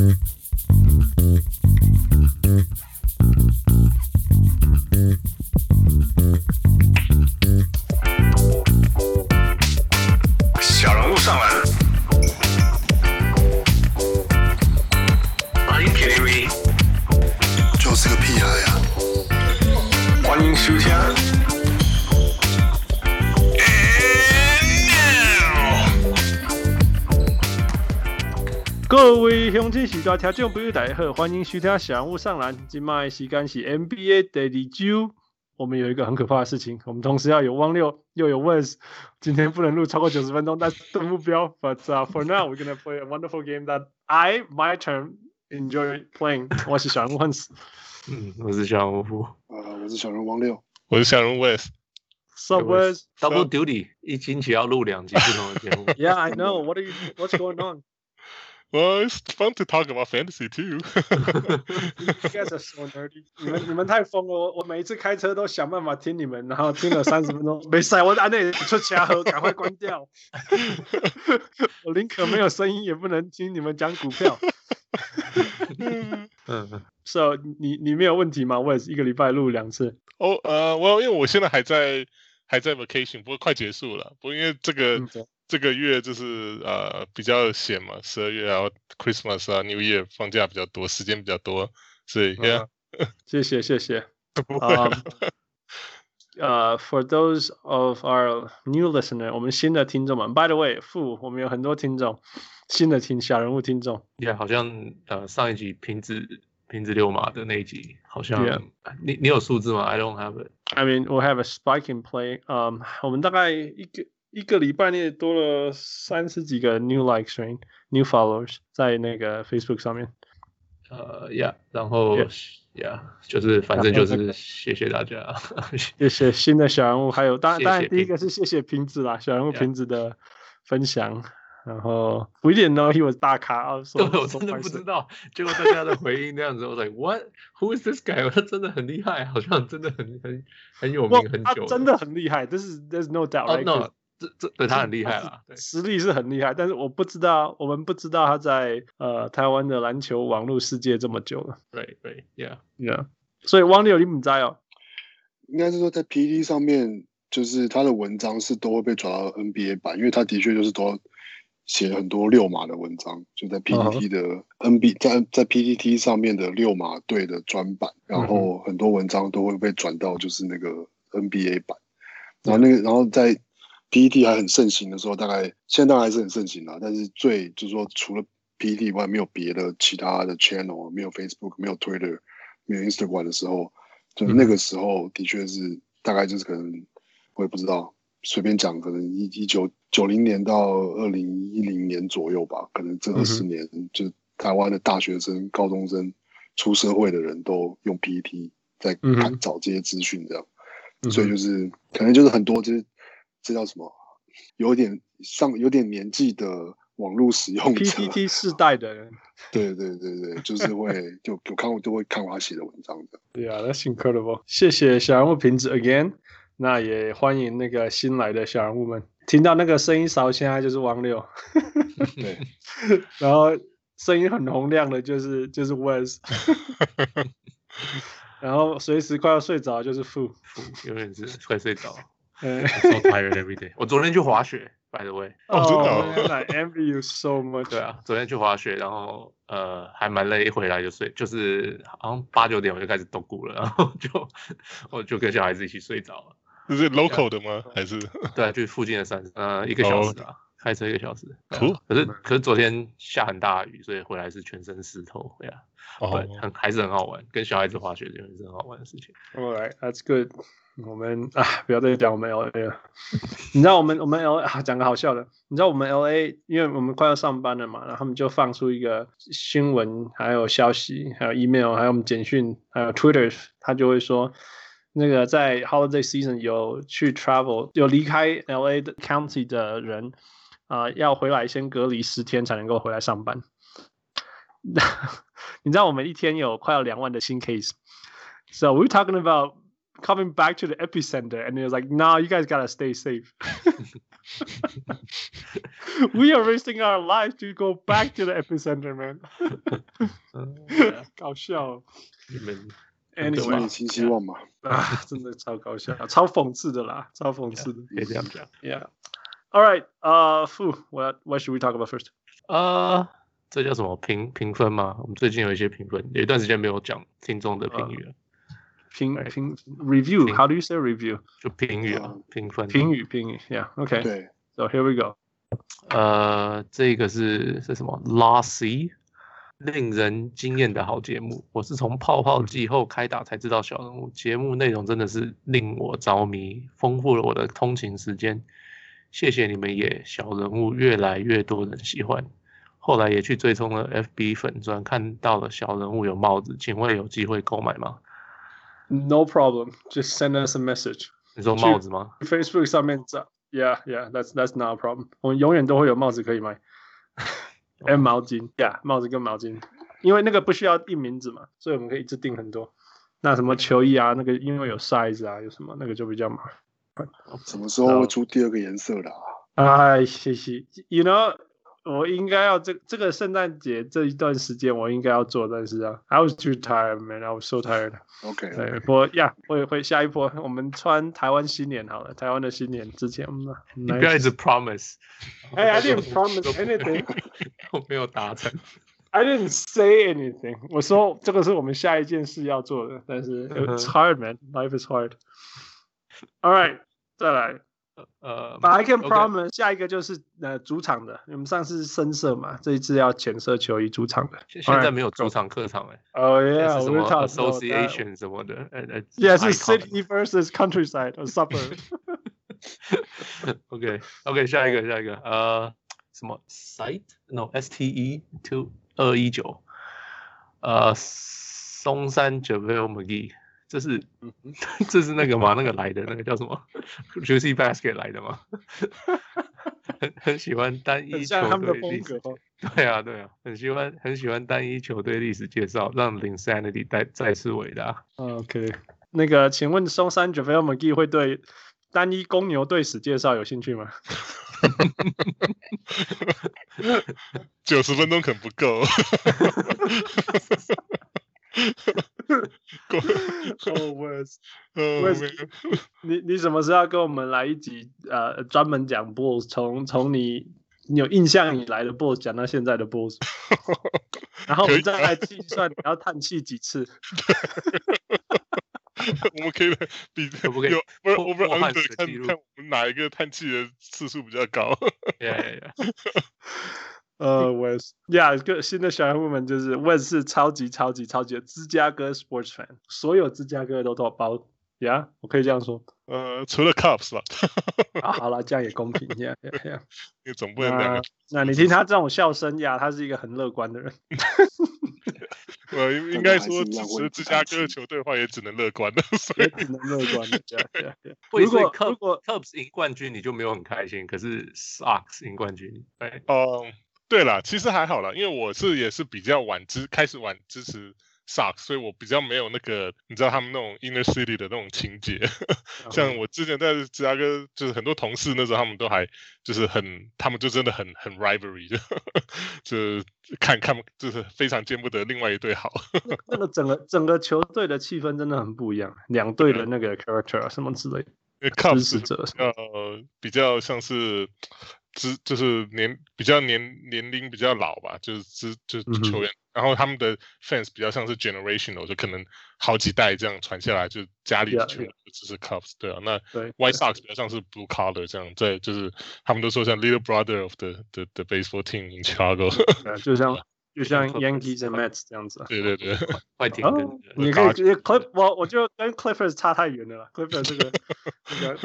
Mm-hmm. 各位乡亲时代听众朋友大家好，欢迎收听小人物上篮。今麦时间是 NBA 第二周。我们有一个很可怕的事情，我们同时要有汪六又有 Wes，今天不能录超过九十分钟，但是的目标。But、uh, for now, we're gonna play a wonderful game that I, my turn, enjoy playing。我是小人物 Hans，嗯，我是小人物富，呃，我是小人物汪六，我是小人物 Wes。So Wes，Double Duty，一星期要录两集不同的节目。Yeah, I know. What are you? What's going on? Well, it's fun to talk about fantasy too. you guys are so nerdy. 你们你们太疯了！我我每一次开车都想办法听你们，然后听了三十分钟，没事，我按那出家喝，赶快关掉。我宁可没有声音，也不能听你们讲股票。嗯，So 你你没有问题吗？我也是一个礼拜录两次。哦，呃，我因为我现在还在还在 vacation，不过快结束了。不过因为这个。嗯这个月就是呃比较闲嘛，十二月然后 Christmas 啊 New Year 放假比较多，时间比较多，所以、uh, yeah. 谢谢谢谢。呃、um, uh,，For those of our new listener，我们新的听众们，By the way，富，我们有很多听众，新的听小人物听众。Yeah，好像呃上一集瓶子瓶子六马的那一集，好像、yeah. 你你有数字吗？I don't have it. I mean, we have a spike in play. 嗯、um,，我们大概一个。一个礼拜内多了三十几个 new likes、new followers 在那个 Facebook 上面。呃、uh,，Yeah，然后 Yeah，就是反正就是谢谢大家，谢谢新的小人物，还有当然当然第一个是谢谢瓶子啦，小人物瓶子的分享。Yeah. 然后 We didn't know he was 大咖啊，对，我真的不知道。结果大家的回应那样子，我 like What？Who is this guy？他真的很厉害，好像真的很很很有名很久。他真的很厉害，这是 There's no doubt、oh,。No. 这这对他很厉害了，实力是很厉害，但是我不知道，我们不知道他在呃台湾的篮球网络世界这么久了。对对，Yeah，Yeah。所以汪六你不知道哦，应该是说在 PTT 上面，就是他的文章是都会被转到 NBA 版，因为他的确就是都写很多六码的文章，就在 PTT 的 NBA、uh -huh. 在在 PTT 上面的六码队的专版，然后很多文章都会被转到就是那个 NBA 版，然后那个然后在。PTT 还很盛行的时候，大概现在还是很盛行啦。但是最就是说，除了 PPT 以外，没有别的其他的 channel，没有 Facebook，没有 Twitter，没有 Instagram 的时候，就那个时候的确是大概就是可能我也不知道，随便讲，可能一一九九零年到二零一零年左右吧，可能这二十年，就台湾的大学生、高中生出社会的人都用 PPT 在看找这些资讯，这样，所以就是可能就是很多就是。这叫什么？有点上有点年纪的网络使用者，PTT 世代的人，对对对对，就是会就有看我都会看过他写的文章的。对啊，那 that's incredible。谢谢小人物瓶子 again，那也欢迎那个新来的小人物们。听到那个声音少，现在就是王六。对，然后声音很洪亮的，就是就是 Wes。然后随时快要睡着就是富，永远是快睡着。嗯，so tired every day。我昨天去滑雪，by the way。哦，真的。I envy you so much。对啊，昨天去滑雪，然后呃还蛮累，一回来就睡，就是好像八九点我就开始动鼓了，然后就我就跟小孩子一起睡着了。这是 local 的吗？还是？对啊，就附近的山，呃，一个小时啊，oh. 开车一个小时。Cool. 可是可是昨天下很大雨，所以回来是全身湿透。对啊，哦，很还是很好玩，跟小孩子滑雪真的是很好玩的事情。All right, that's good. 我们 啊，不要再讲我们 LA 了。你知道我们我们 LA 啊，讲个好笑的。你知道我们 LA，因为我们快要上班了嘛，然后他们就放出一个新闻，还有消息，还有 email，还有我们简讯，还有 Twitter，他就会说，那个在 Holiday Season 有去 travel 有离开 LA 的 County 的人啊、要回来先隔离十天才能够回来上班。你知道我们一天有快要两万的新 case，so we're talking about coming back to the epicenter, and he was like, "Nah, you guys gotta stay safe. we are risking our lives to go back to the epicenter, man."搞笑。你们今 Anyway，年新希望嘛，啊，真的超搞笑，超讽刺的啦，超讽刺的。可以这样讲。 Yeah. All right. Uh, Fu, what what should we talk about first? 呃，这叫什么评评分吗？我们最近有一些评分，有一段时间没有讲听众的评语了， 评对评 review. How do you say review? 就评语啊，评分。评语评语。Yeah. Okay. 对，So here we go. 呃，这个是是什么？Lossy，令人惊艳的好节目。我是从泡泡季后开打才知道小人物，节目内容真的是令我着迷，丰富了我的通勤时间。谢谢你们也小人物越来越多人喜欢。后来也去追踪了 FB 粉专，看到了小人物有帽子，请问有机会购买吗？No problem. Just send us a message. 你说帽子吗？Facebook 上面找。Yeah, yeah. That's that's not a problem. 我们永远都会有帽子可以买。还有毛巾，Yeah，帽子跟毛巾，因为那个不需要印名字嘛，所以我们可以一直订很多。那什么球衣啊，那个因为有 size 啊，有什么那个就比较麻烦。什么时候会出第二个颜色啦？哎，谢谢。You know，我应该要这这个圣诞节这一段时间我应该要做，但是啊，I was too tired, man. I was so tired. OK，对，不过呀，会会下一波，我们穿台湾新年好了，台湾的新年之前，嗯，你不要一直 promise。哎，I didn't promise anything. 我没有达成。I didn't say anything. 我说这个是我们下一件事要做的，但是 it's hard, man. Life is hard. All right，再来。呃 But I can promise，下一个就是呃主场的，我们上次深色嘛，这一次要浅色球衣主场的。现现在没有主场客场哎、哦欸，yeah，是什么我们 talk about that association 什么的，呃呃 Yeah，是 icon city versus countryside or suburb。OK OK，下一个下一个呃什么 site no S T E two 二一九，呃松山 Javel McGee，这是 这是那个吗？那个来的那个叫什么 Juicy Basket 来的吗？很 很喜欢单一球像他们的风队历史。对啊，对啊，很喜欢很喜欢单一球队历史介绍，让 Linsanity 再再次伟大。OK，那个，请问松山 JaVale McGee 会对单一公牛队史介绍有兴趣吗？九十分钟可能不够。哦，我呃，我也是没有你你什么时候要跟我们来一集呃专门讲 Bulls，从从你你有印象以来的 Bulls 讲到现在的 Bulls，然后我们再来计算你要叹气几次。我们可以比可不可以有不是破 over 破汉 under 看看我们哪一个叹气的次数比较高。Yeah, yeah, yeah. 呃，Wes，呀，个新的小人物们就是 Wes 是超级超级超级的芝加哥 sports fan，所有芝加哥都都包呀我可以这样说呃，除了 Cubs 吧，啊。好了，这样也公平呀呀呀。因为 总不能两那个。那你听他这种笑声呀，他是一个很乐观的人。我，应应该说，支持芝加哥的球队的话，也只能乐观的。所以也只能乐观的。呀 呀呀会所以如果 Cubs 如果 Cubs 赢冠军你就没有很开心，可是 Sox 赢冠军，对，哦、对啦，其实还好啦，因为我是也是比较晚支开始晚支持 Sox，所以我比较没有那个你知道他们那种 Inner City 的那种情节。像我之前在芝加哥，就是很多同事那时候他们都还就是很，他们就真的很很 rivalry，就就看看就是非常见不得另外一队好。那个整个整个球队的气氛真的很不一样，两队的那个 character 啊什么之类的，因为支 Cubs 呃比较像是支就是年比较年年龄比较老吧，就是支就球员，然后他们的 fans 比较像是 generational，就可能好几代这样传下来，就家里的球员就支持 Cubs，对啊，那对 White Sox 比较像是 blue collar 这样，在就是他们都说像 little brother of the the the baseball team in Chicago，对啊就像就像 Yankees and Mets 这样子啊。对对对，快停哦更。你可以直接 Clip 我我就跟 Clippers 差太远了啦，Clippers 这个这个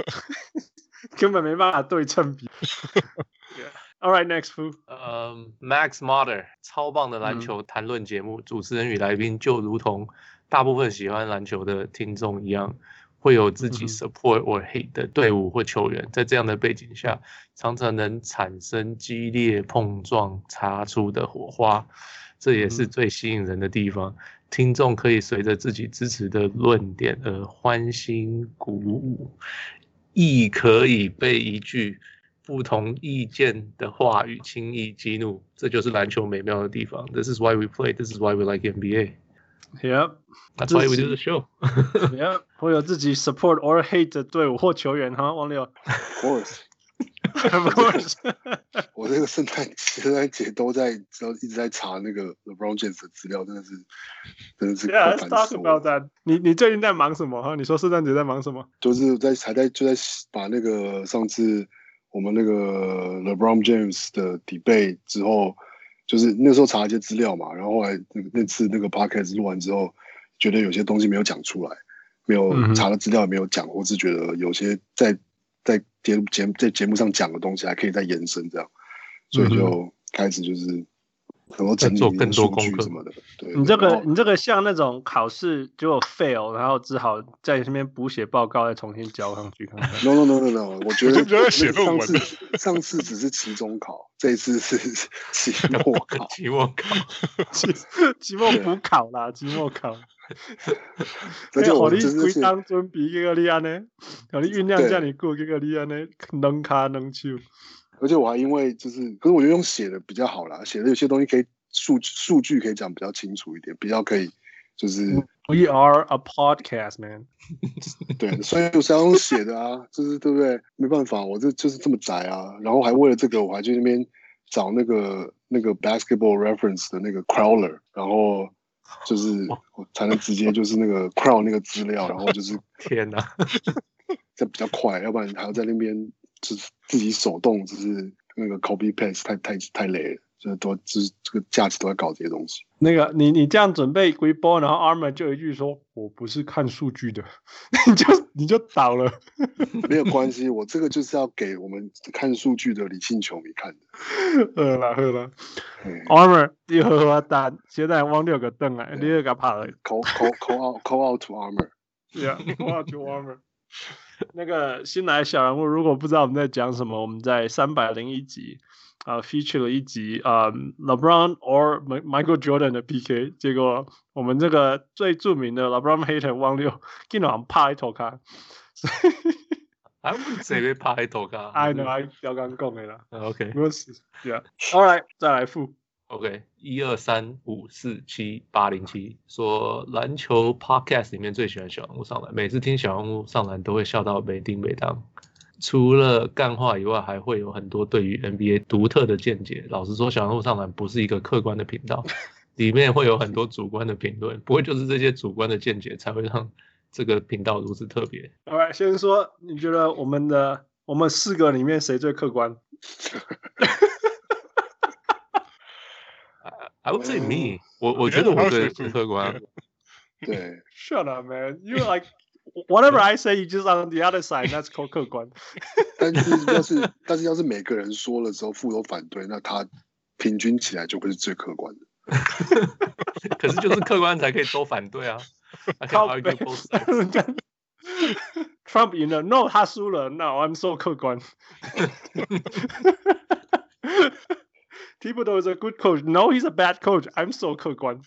根本没办法对称比。All right, next fool. 呃、Max Mother 超棒的篮球谈论节目，主持人与来宾就如同大部分喜欢篮球的听众一样，会有自己 support or hate 的队伍或球员，在这样的背景下，常常能产生激烈碰撞，擦出的火花。这也是最吸引人的地方。嗯、听众可以随着自己支持的论点而欢欣鼓舞，亦可以被一句不同意见的话语轻易激怒。这就是篮球美妙的地方。This is why we play. This is why we like NBA. Yep, that's why we do the show. Yep，我有自己 support or hate 的队伍或球员哈，王六。Of course. Of course. 我这个圣诞圣诞节都在都一直在查那个 LeBron James 的资料，真的是真的是。Yeah, let's talk about that. 你你最近在忙什么哈？你说圣诞节在忙什么？就是在还在就在把那个上次我们那个 LeBron James 的 debate 之后。就是那时候查一些资料嘛，然后后来那那次那个 podcast 录完之后，觉得有些东西没有讲出来，没有查的资料也没有讲，我只觉得有些在在节节在节目上讲的东西还可以再延伸这样，所以就开始就是。很多整理更多功课什么的，对。你这个你这个像那种考试结果 fail，然后只好在那边补写报告，再重新交上去看看。No no no no no，我觉得 上次上次只是期中考，这一次是 期末考。期末考，期期末补考啦，期末考。而且我的规当准备一个你安呢，让你酝酿叫你过一个你安呢，能卡能手。而且我还因为就是，可是我觉得用写的比较好啦，写的有些东西可以数数据可以讲比较清楚一点，比较可以就是。We are a podcast man。对，所以我是要用写的啊，就是对不对？没办法，我这就是这么宅啊。然后还为了这个，我还去那边找那个那个 basketball reference 的那个 crawler，然后就是我才能直接就是那个 crawl 那个资料，然后就是天哪，这比较快，要不然还要在那边。是自己手动，就是那个 copy paste 太太太累了，所以都就是这个假期都在搞这些东西。那个你你这样准备归波，然后 Armor 就一句说：“我不是看数据的。”你就你就倒了。没有关系，我这个就是要给我们看数据的理性球迷看的。喝了喝了，Armor 你喝喝蛋，现在往六个灯来，你又个怕了？Call call call out call out to Armor，Yeah，call out to Armor。那个新来小人物，如果不知道我们在讲什么，我们在三百零一集啊、呃、feature 了一集啊、呃、LeBron or Michael Jordan 的 PK，结果我们这个最著名的 LeBron hater 汪六经常拍一头卡，还不是谁被拍一头卡？I know，I 刚刚讲的啦。OK，Yeah，All right，再来复。OK，一二三五四七八零七说篮球 Podcast 里面最喜欢小人物上篮，每次听小人物上篮都会笑到没丁没当。除了干话以外，还会有很多对于 NBA 独特的见解。老实说，小人物上篮不是一个客观的频道，里面会有很多主观的评论。不会就是这些主观的见解才会让这个频道如此特别。Alright，先说你觉得我们的我们四个里面谁最客观？I would say me，我我觉得我最客观。对，Shut up, man! You like whatever I say, you just on the other side. That's called 客观。但是要是但是要是每个人说了之后，负都反对，那他平均起来就会是最客观的。可是就是客观才可以都反对啊。Trump赢了，No，他输了，No，I'm so 客观。 Thibodeau is a good coach. No, he's a bad coach. I'm so 客观。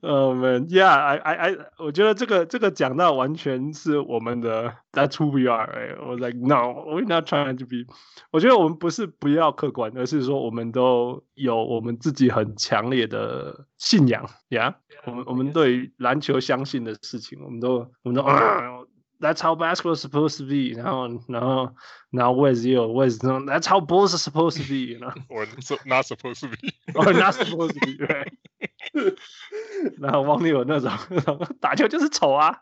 哦、oh, man，Yeah，I I I，我觉得这个这个讲到完全是我们的，That's who we are、欸。我 like No，we're not trying to be。我觉得我们不是不要客观，而是说我们都有我们自己很强烈的信仰。Yeah，, yeah 我们我们对于篮球相信的事情，我们都我们都。Uh, That's how basketball is supposed to be. 然后，然后，Now where's you? Where's That's how balls are supposed to be. You know? Or not supposed to be. Or not supposed to be. Right? 然后网里有那种打球就是丑啊。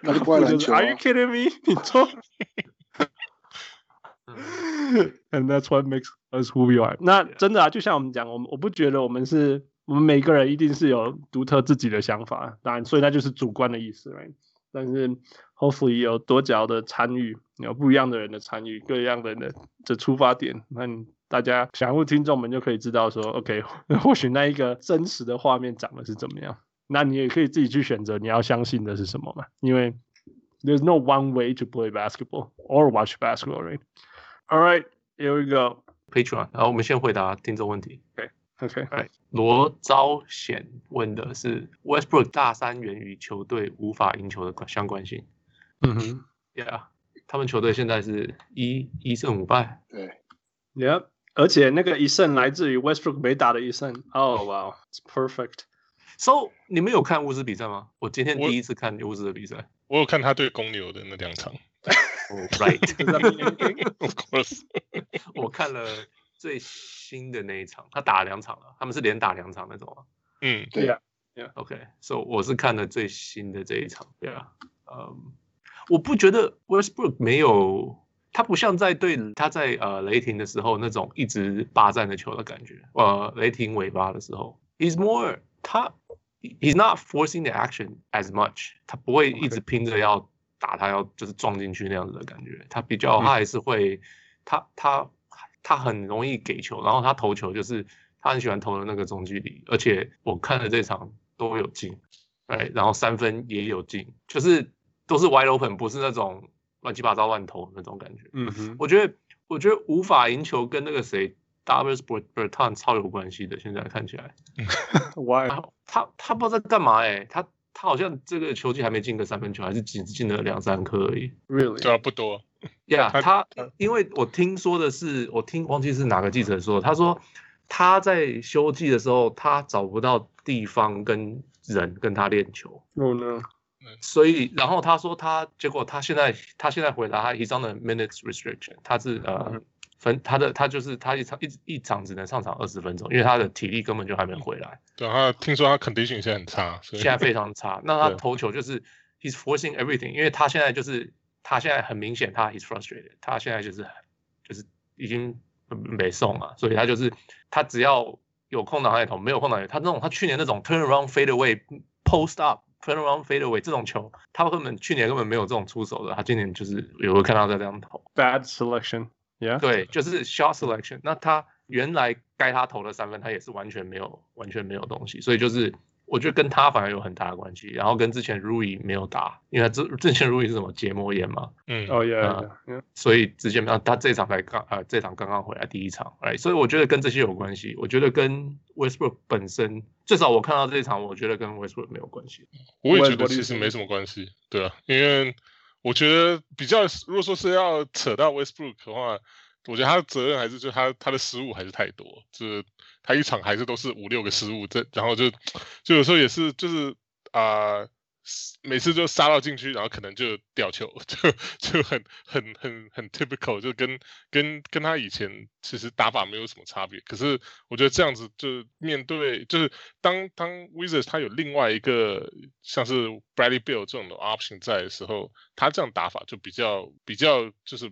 那就怪篮球。Are you kidding me? 你错。And that's what makes us who we are. 那真的啊，就像我们讲，我们我不觉得我们是。 我们每个人一定是有独特自己的想法，当然，所以那就是主观的意思，right? 但是，hopefully 有多角的参与，有不一样的人的参与，各样的人的的出发点，那大家想问听众们就可以知道说，OK，或许那一个真实的画面长得是怎么样，那你也可以自己去选择你要相信的是什么嘛，因为 there's no one way to play basketball or watch basketball, right? All right, here we go. Patreon。然后我们先回答听众问题。OK，OK。哎，罗昭贤问的是 Westbrook 大三元与球队无法赢球的相关性。嗯哼，Yeah，他们球队现在是一一胜五败。对，Yeah，而且那个一胜来自于 Westbrook 没打的一胜。Oh wow，it's perfect。So，你们有看巫师比赛吗？我今天第一次看巫师的比赛。我有看他对公牛的那两场。Oh, right，Of course，我看了最新的那一场，他打了两场了，他们是连打两场那种啊。嗯，对呀。OK，So 我是看了最新的这一场，对啊，嗯，我不觉得 Westbrook 没有，他不像在对他在呃雷霆的时候那种一直霸占的球的感觉，呃，雷霆尾巴的时候，He's more 他。He's not forcing the action as much，他不会一直拼着要打他，要就是撞进去那样子的感觉。他比较，他还是会，他他他很容易给球，然后他投球就是他很喜欢投的那个中距离，而且我看了这场都有进，哎，然后三分也有进，就是都是 wide open，不是那种乱七八糟乱投那种感觉。嗯哼，我觉得我觉得无法赢球跟那个谁。Davis Bertans 超有关系的，现在看起来。Why？他他不知道在干嘛哎、欸，他他好像这个球季还没进个三分球，还是仅进了两三颗而已。Really？对啊，不多。Yeah，他，因为我听说的是，我听忘记是哪个记者说，他说他在休季的时候，他找不到地方跟人跟他练球。Oh no！所以然后他说他结果他现在他现在回答他 he's on the minutes restriction，他是呃。Mm hmm. 分他的他就是他一场一一场只能上场二十分钟，因为他的体力根本就还没回来。对，他听说他 condition 现在很差，现在非常差。那他投球就是 he's forcing everything，因为他现在就是他现在很明显他 he's frustrated，他现在就是就是已经没送了，所以他就是他只要有空档他也投，没有空档也他那种他去年那种 turn around fade away post up turn around fade away 这种球，他根本去年根本没有这种出手的，他今年就是有会看到在这样投。Bad selection。Yeah. 对，就是 shot selection。那他原来该他投的三分，他也是完全没有，完全没有东西。所以就是我觉得跟他反而有很大的关系。然后跟之前 Rui 没有打，因为他之之前 Rui 是什么结膜炎嘛。嗯，哦耶，所以直接没有。他这场才刚啊，这场刚刚回来第一场，哎，所以我觉得跟这些有关系。我觉得跟 Westbrook 本身，至少我看到这一场，我觉得跟 Westbrook 没有关系。我也觉得其实没什么关系，对啊，因为。我觉得比较，如果说是要扯到 Westbrook 的话，我觉得他的责任还是就他他的失误还是太多，就是他一场还是都是五六个失误，这然后就就有时候也是就是啊。每次就杀到禁区，然后可能就掉球，就就很很很很 typical，就跟跟跟他以前其实打法没有什么差别。可是我觉得这样子就面对，就是当当 Wizards 他有另外一个像是 Bradley Beal 这种的 option 在的时候，他这样打法就比较比较就是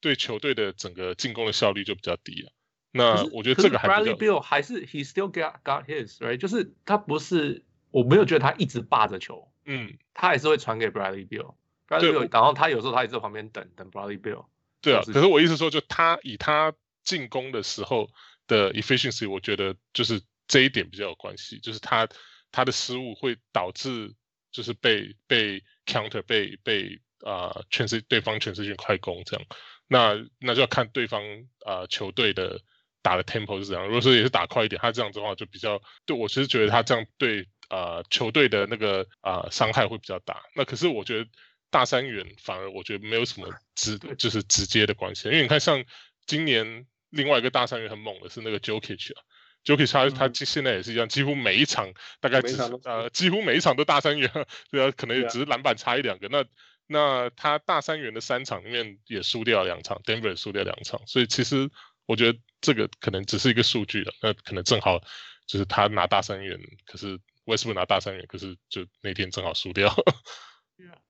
对球队的整个进攻的效率就比较低了。那我觉得这个还 Bradley Bill 还是 he still got got his，right？就是他不是，我没有觉得他一直霸着球。嗯，他还是会传给 Bradley Bill。Bradley Bill，然后他有时候他也在旁边等等 Bradley Bill。对啊，可是我意思说，就他以他进攻的时候的 efficiency，我觉得就是这一点比较有关系，就是他他的失误会导致就是被被 counter 被被啊、呃、全是对方全世界快攻这样，那那就要看对方啊、呃、球队的打的 tempo 是怎样，如果说也是打快一点，他这样子的话就比较对我其实觉得他这样对。呃，球队的那个啊、呃、伤害会比较大。那可是我觉得大三元反而我觉得没有什么直就是直接的关系，因为你看像今年另外一个大三元很猛的是那个 Jokic 啊，Jokic 他他现在也是一样，几乎每一场大概只呃几乎每一场都大三元，对啊，可能也只是篮板差一两个。那那他大三元的三场里面也输掉两场，Denver 也输掉两场，所以其实我觉得这个可能只是一个数据了。那可能正好就是他拿大三元，可是。Westbrook 拿大三元，可是就那天正好输掉。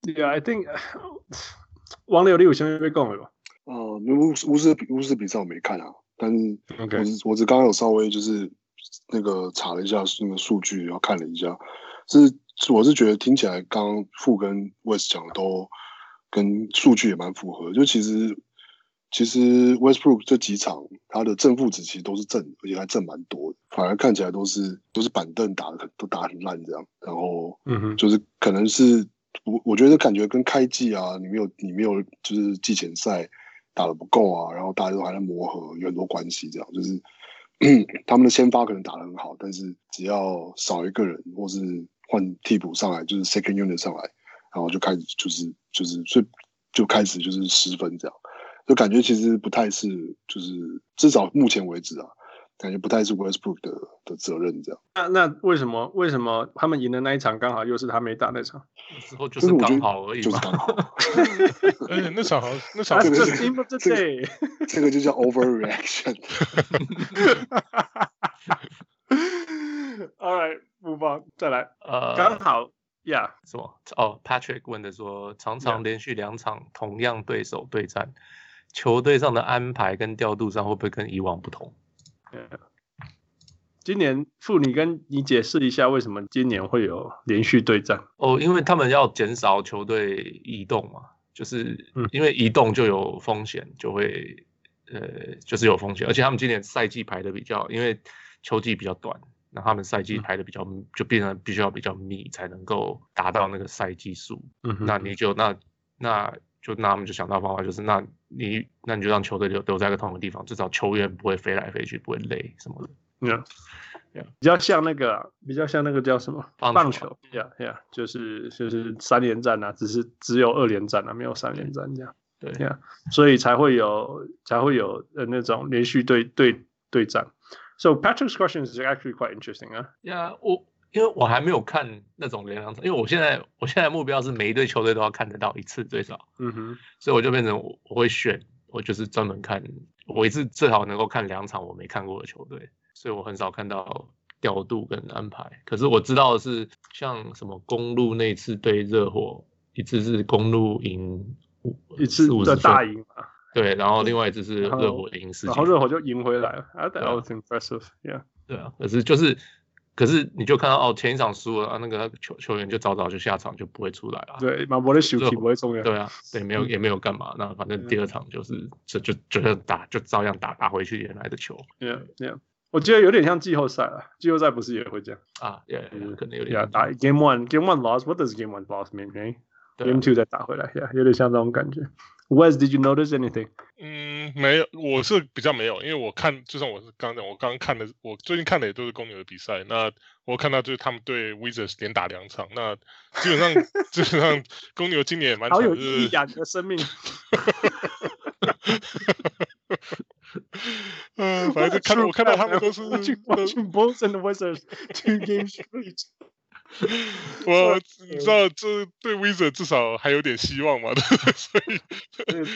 Yeah，I think 王六六先被讲了吧？呃，巫巫师巫师比赛我没看啊，但是我 Okay. 我只刚刚有稍微就是那个查了一下那个数据，然后看了一下，是我是觉得听起来刚刚傅跟 West 讲的都跟数据也蛮符合，就其实。其实 Westbrook 这几场他的正负值其实都是正，而且还正蛮多的，反而看起来都是都是板凳打的都打很烂这样。然后，嗯哼，就是可能是我我觉得感觉跟开季啊，你没有你没有就是季前赛打的不够啊，然后大家都还在磨合，有很多关系，这样。就是 他们的先发可能打的很好，但是只要少一个人或是换替补上来，就是 second unit 上来，然后就开始就是就是所以就开始就是失分这样，就感觉其实不太是就是至少目前为止啊。感觉不太是 Westbrook 的的责任这样。那那为什么为什么他们赢的那一场刚好又是他没打那场？之后就是刚好而已嘛。而且那场好像那场这个是这个这个就叫 overreaction。All right，目光再来。呃，刚好呀，什么？哦，Patrick 问的说，常常连续两场同样对手对战，球队上的安排跟调度上会不会跟以往不同.今年傅，你跟你解释一下为什么今年会有连续对战？哦，因为他们要减少球队移动嘛，就是因为移动就有风险，就会呃，就是有风险。而且他们今年赛季排的比较，因为球季比较短，那他们赛季排的比较，嗯、就变成必须要比较密才能够达到那个赛季数。嗯，那你就那那就那我们就想到方法，就是那。你那你就让球队留留在个同一个地方，至少球员不会飞来飞去，不会累什么的。嗯，比较像那个，比较像那个叫什么棒球？呀呀，就是就是三连战啊，只是只有二连战啊，没有三连战这样。对呀，所以才会有才会有呃那种连续对对对战。So Patrick's question is actually quite interesting 啊。呀，我。因为我还没有看那种连两场，因为我现在我现在目标是每一队球队都要看得到一次最少，嗯哼，所以我就变成我我会选，我就是专门看我一次最好能够看两场我没看过的球队，所以我很少看到调度跟安排。可是我知道的是，像什么公路那次对热火，一次是公路赢一次的大赢嘛，对，然后另外一次是热火赢四，然后热火就赢回来了，That was impressive，yeah，对啊，可是就是。可是你就看到哦，前一场输了啊，那个球球员就早早就下场，就不会出来了。对，马博的休息不会重要。对啊，对，没有也没有干嘛，那反正第二场就是就就就打，就照样打打回去原来的球。Yeah, yeah，我觉得有点像季后赛了，季后赛不是也会这样啊？Yeah，可能有点。Yeah，打 Game One，Game One lost，What does Game One lost mean？Game Two 再打回来，Yeah，有点像这种感觉。Wes，Did you notice anything？嗯，没有，我是比较没有，因为我看，就像我是刚刚讲，我刚刚看的，我最近看的也都是公牛的比赛。那我看到就是他们对 Wizards 连打两场，那基本上 基本上公牛今年也蛮好有意义啊，你的生命。嗯，反正就看到我看到他们都是 watching Bulls and Wizards two games straight。我你知道这对 Wizard 至少还有点希望嘛？所以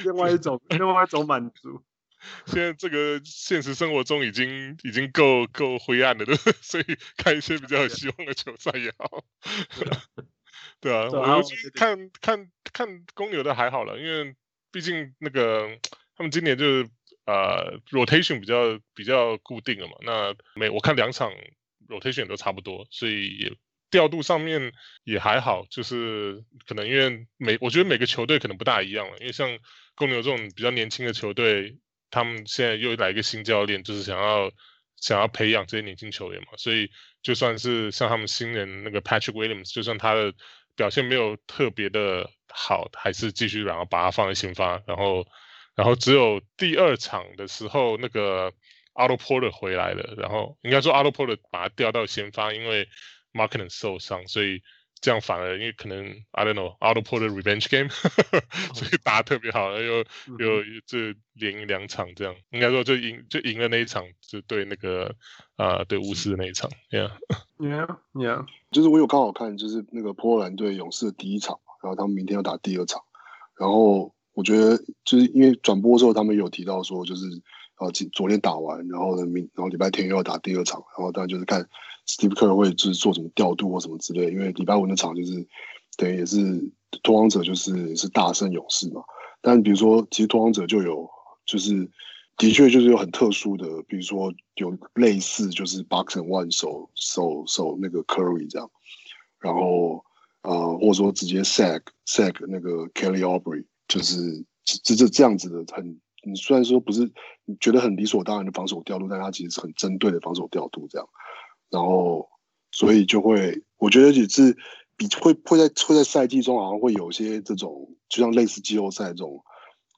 另外一种另外一种满足。现在这个现实生活中已经已经够够灰暗了，对？所以看一些比较有希望的球赛也好。对啊，我看看看公牛的还好了，因为毕竟那个他们今年就是呃 rotation 比较比较固定了嘛。那每我看两场 rotation 都差不多，所以也。调度上面也还好，就是可能因为每我觉得每个球队可能不大一样了，因为像公牛这种比较年轻的球队，他们现在又来一个新教练，就是想要想要培养这些年轻球员嘛，所以就算是像他们新人那个 Patrick Williams，就算他的表现没有特别的好，还是继续然后把他放在先发，然后然后只有第二场的时候那个 Otto Porter 回来了，然后应该说 Otto Porter 把他调到先发，因为 Markkanen 受伤，所以这样反而因为可能 I don't know，Otto Porter revenge game，所以打得特别好，又又这连赢两场，这样应该说就赢就赢了那一场，就对那个啊、呃、对巫师的那一场，Yeah，Yeah，Yeah，yeah. 就是我有刚好看，就是那个波兰对勇士的第一场，然后他们明天要打第二场，然后我觉得就是因为转播之后他们有提到说，就是啊昨天打完，然后呢明然后礼拜天又要打第二场，然后当然就是看。Steve Kerr 会就是做什么调度或什么之类，因为礼拜五那场就是等于也是拓荒者就是是大胜勇士嘛。但比如说，其实拓荒者就有就是的确就是有很特殊的，比如说有类似就是 Box and One 守守守那个 Curry 这样，然后呃或者说直接 Sack Sack 那个 Kelly Oubre 就是这这这样子的很，你虽然说不是你觉得很理所当然的防守调度，但他其实是很针对的防守调度这样。然后，所以就会，我觉得也是比会会在会在赛季中好像会有一些这种，就像类似季后赛这种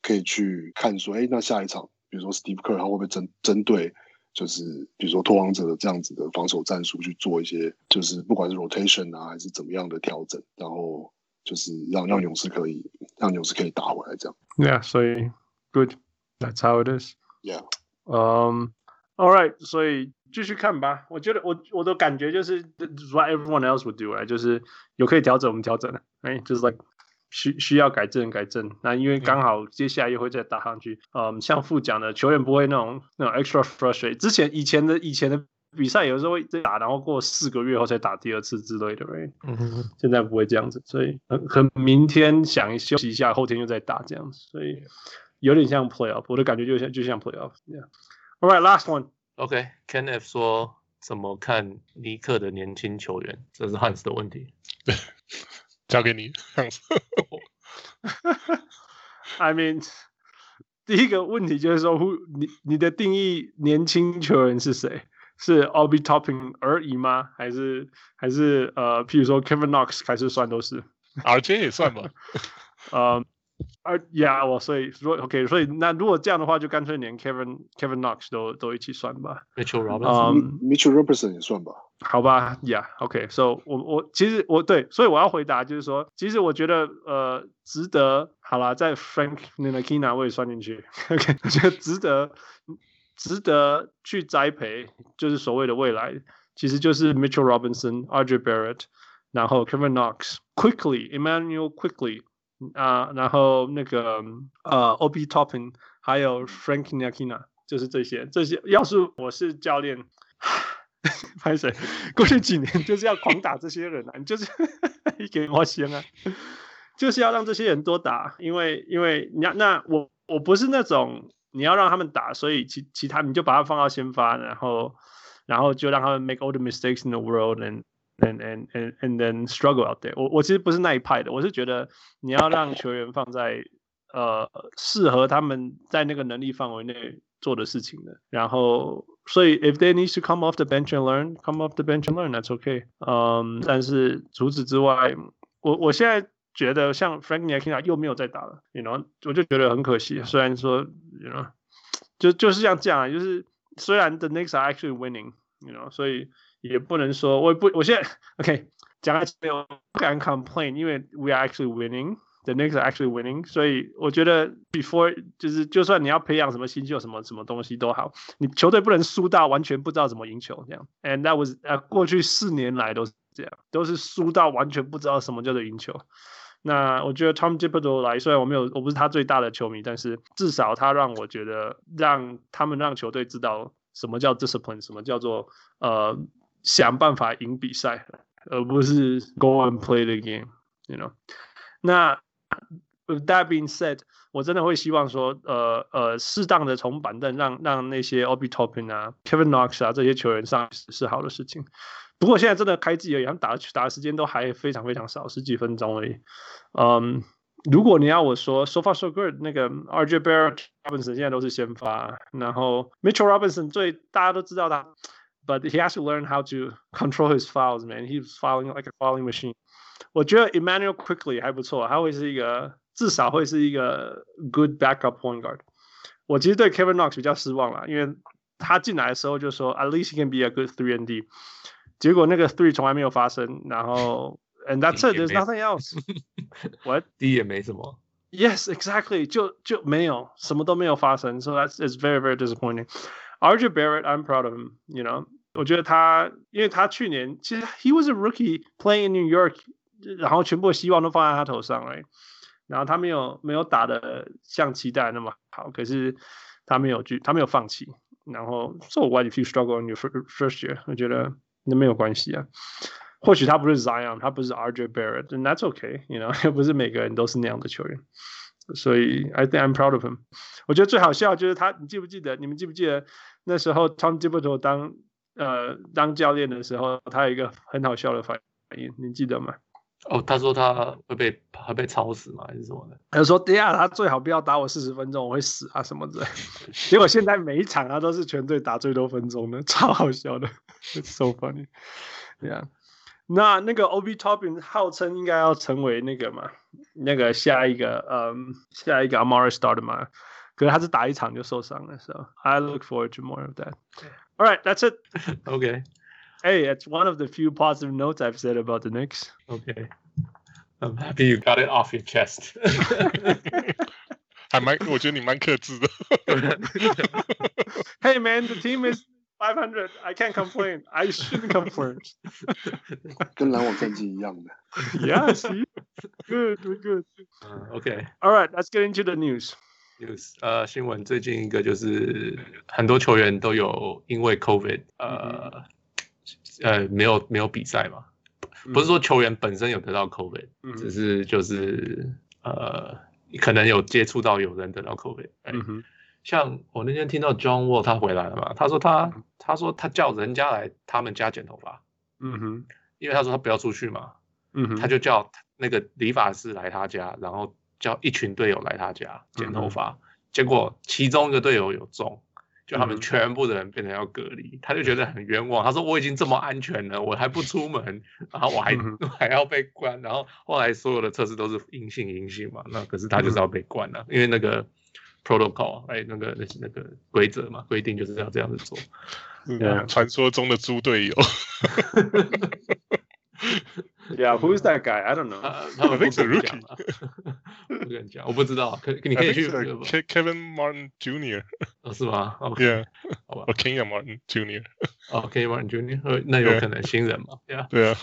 可以去看说，哎，那下一场，比如说 Steve Kerr 他会不会针针对，就是比如说拓荒者的这样子的防守战术去做一些，就是不管是 rotation 啊还是怎么样的调整，然后就是让让勇士可以让勇士可以打回来这样。Yeah，所以 good，that's how it is。Yeah，嗯、um,，All right，所以。继续看吧，我觉得我我的感觉就是 what everyone else would do，哎，就是有可以调整，我们调整了，哎，就是 like 需需要改正改正。那因为刚好接下来又会再打上去，嗯，像副讲的球员不会那种那种 extra frustrate。之前以前的以前的比赛有时候会再打，然后过四个月后再打第二次之类的，哎，现在不会这样子，所以很明天想休息一下，后天又再打这样子，所以有点像 playoff，我的感觉就像就像 playoff。Yeah. All right, last one. OK，Kenneth、okay, 说怎么看尼克的年轻球员？这是汉斯的问题。交给你。I mean，第一个问题就是说，你你的定义年轻球员是谁？是 Obi Topping 而已吗？还是还是呃，譬如说 Kevin Knox 开始算都是？RJ 也算吧。呃。啊呀，我所以说 OK，所以那如果这样的话，就干脆连 Kevin Kevin Knox 都都一起算吧。Mitchell Robinson，Mitchell Robinson 也算吧。好吧，Yeah，OK，So、okay, 我我其实我对，所以我要回答就是说，其实我觉得呃值得。好啦，在 Frank Ntilikina 我也算进去。OK，我觉得值得值得去栽培，就是所谓的未来，其实就是 Mitchell Robinson、RJ Barrett，然后 Kevin Knox，Quickly Emmanuel Quickly。 啊，然后那个呃，O B. Topping，还有 frank nikina 就是这些。这些要是我是教练，拍谁？过去几年就是要狂打这些人啊，你就是一 给我先啊，就是要让这些人多打，因为因为你要那我我不是那种你要让他们打，所以其其他你就把他放到先发，然后然后就让他们 make all the mistakes in the world and and and and and then struggle out there 我。我我其实不是那一派的，我是觉得你要让球员放在呃适合他们在那个能力范围内做的事情的。然后，所以 if they need to come off the bench and learn, come off the bench and learn, that's okay。嗯，但是除此之外，我我现在觉得像 Frank Ntilikina 又没有再打了，you know，我就觉得很可惜。虽然说，you know，就就是像这样，就是虽然 the Knicks are actually winning，you know，所以。 也不能说，我不，我现在 OK 讲没有不敢 complain，因为 we are actually winning，the Knicks are actually winning，所以我觉得 before 就是就算你要培养什么新秀什么什么东西都好，你球队不能输到完全不知道怎么赢球这样。And that was 呃过去四年来都是这样，都是输到完全不知道什么叫做赢球。那我觉得 Tom Thibodeau 来，虽然我没有我不是他最大的球迷，但是至少他让我觉得让他们让球队知道什么叫 discipline，什么叫做呃。想办法赢比赛，而不是 go and play the game，you know。那 that being said，我真的会希望说，呃呃，适当的从板凳让让那些 Obi Toppin 啊、Kevin Knox 啊这些球员上是好的事情。不过现在真的开季而已，他们打打的时间都还非常非常少，十几分钟而已。嗯，如果你要我说，so far so good，那个 RJ Barrett、Robinson 现在都是先发，然后 Mitchell Robinson 最大家都知道他。But he has to learn how to control his fouls, man. He's fouling like a fouling machine. 我觉得 Emmanuel Quickly 还不错，他会是一个至少会是一个 good backup point guard。我其实对 Kevin Knox 比较失望了，因为他进来的时候就说 at least he can be a good three and D，结果那个 three 从来没有发生，然后 and that's it, there's nothing else. What D 也没什么。Yes, exactly. 就就没有什么都没有发生，so that's it's very very disappointing. RJ Barrett, I'm proud of him. You know， 我觉得他，因为他去年其实 he was a rookie playing in New York，然后全部的希望都放在他头上，right? 然后他没有没有打的像期待那么好，可是他没有去，他没有放弃。然后，so what if you struggle in your first year？我觉得那没有关系啊。或许他不是 Zion，他不是 RJ Barrett，and that's okay，you know，又不是每个人都是那样的球员。所以，I think I'm proud of him。我觉得最好笑就是他，你记不记得？你们记不记得？那时候 Tom Thibodeau 当呃当教练的时候，他有一个很好笑的反应，你记得吗？哦，他说他会被会被吵死吗？还是什么的？他说：“对呀，他最好不要打我四十分钟，我会死啊什么的。”结果现在每一场他都是全队打最多分钟的，超好笑的，It's so funny。对呀，那那个 Obi Toppin 号称应该要成为那个嘛，那个下一个嗯下一个 Amar'e Stoudemire，可是他是打一场就受伤了，so I look forward to more of that. All right, that's it. Okay. Hey, it's one of the few positive notes I've said about the Knicks. Okay. I'm happy you got it off your chest. 还蛮，我觉得你蛮克制的。 hey man, the team is 500. I can't complain. I shouldn't complain. 跟篮网战绩一样的。 yeah, see? Good, we're good. Uh, okay. All right, let's get into the news. News，呃，新闻最近一个就是很多球员都有因为 COVID，呃，嗯、呃，没有没有比赛嘛，不是说球员本身有得到 COVID，、嗯、只是就是呃，可能有接触到有人得到 COVID。嗯像我那天听到 John Wall 他回来了嘛，他说他他说他叫人家来他们家剪头发，嗯哼，因为他说他不要出去嘛，嗯哼，他就叫那个理发师来他家，然后叫一群队友来他家剪头发，嗯、结果其中一个队友有中，就他们全部的人变成要隔离，嗯、他就觉得很冤枉，他说我已经这么安全了，我还不出门，然后我还、嗯、还要被关，然后后来所有的测试都是阴性阴性嘛，那可是他就是要被关了，嗯、因为那个。protocol 哎，那个那那个规则嘛，规定就是要这样子做。嗯，传说中的猪队友。Yeah, who's that guy? I don't know. 他们不是 rookie 我跟你讲，我不知道，可你可以去。Kevin Martin Jr. 哦，是吗？Yeah，好吧。Kenyon Martin Jr. 哦，Kenyon Martin Jr. 那有可能新人嘛？Yeah，对啊。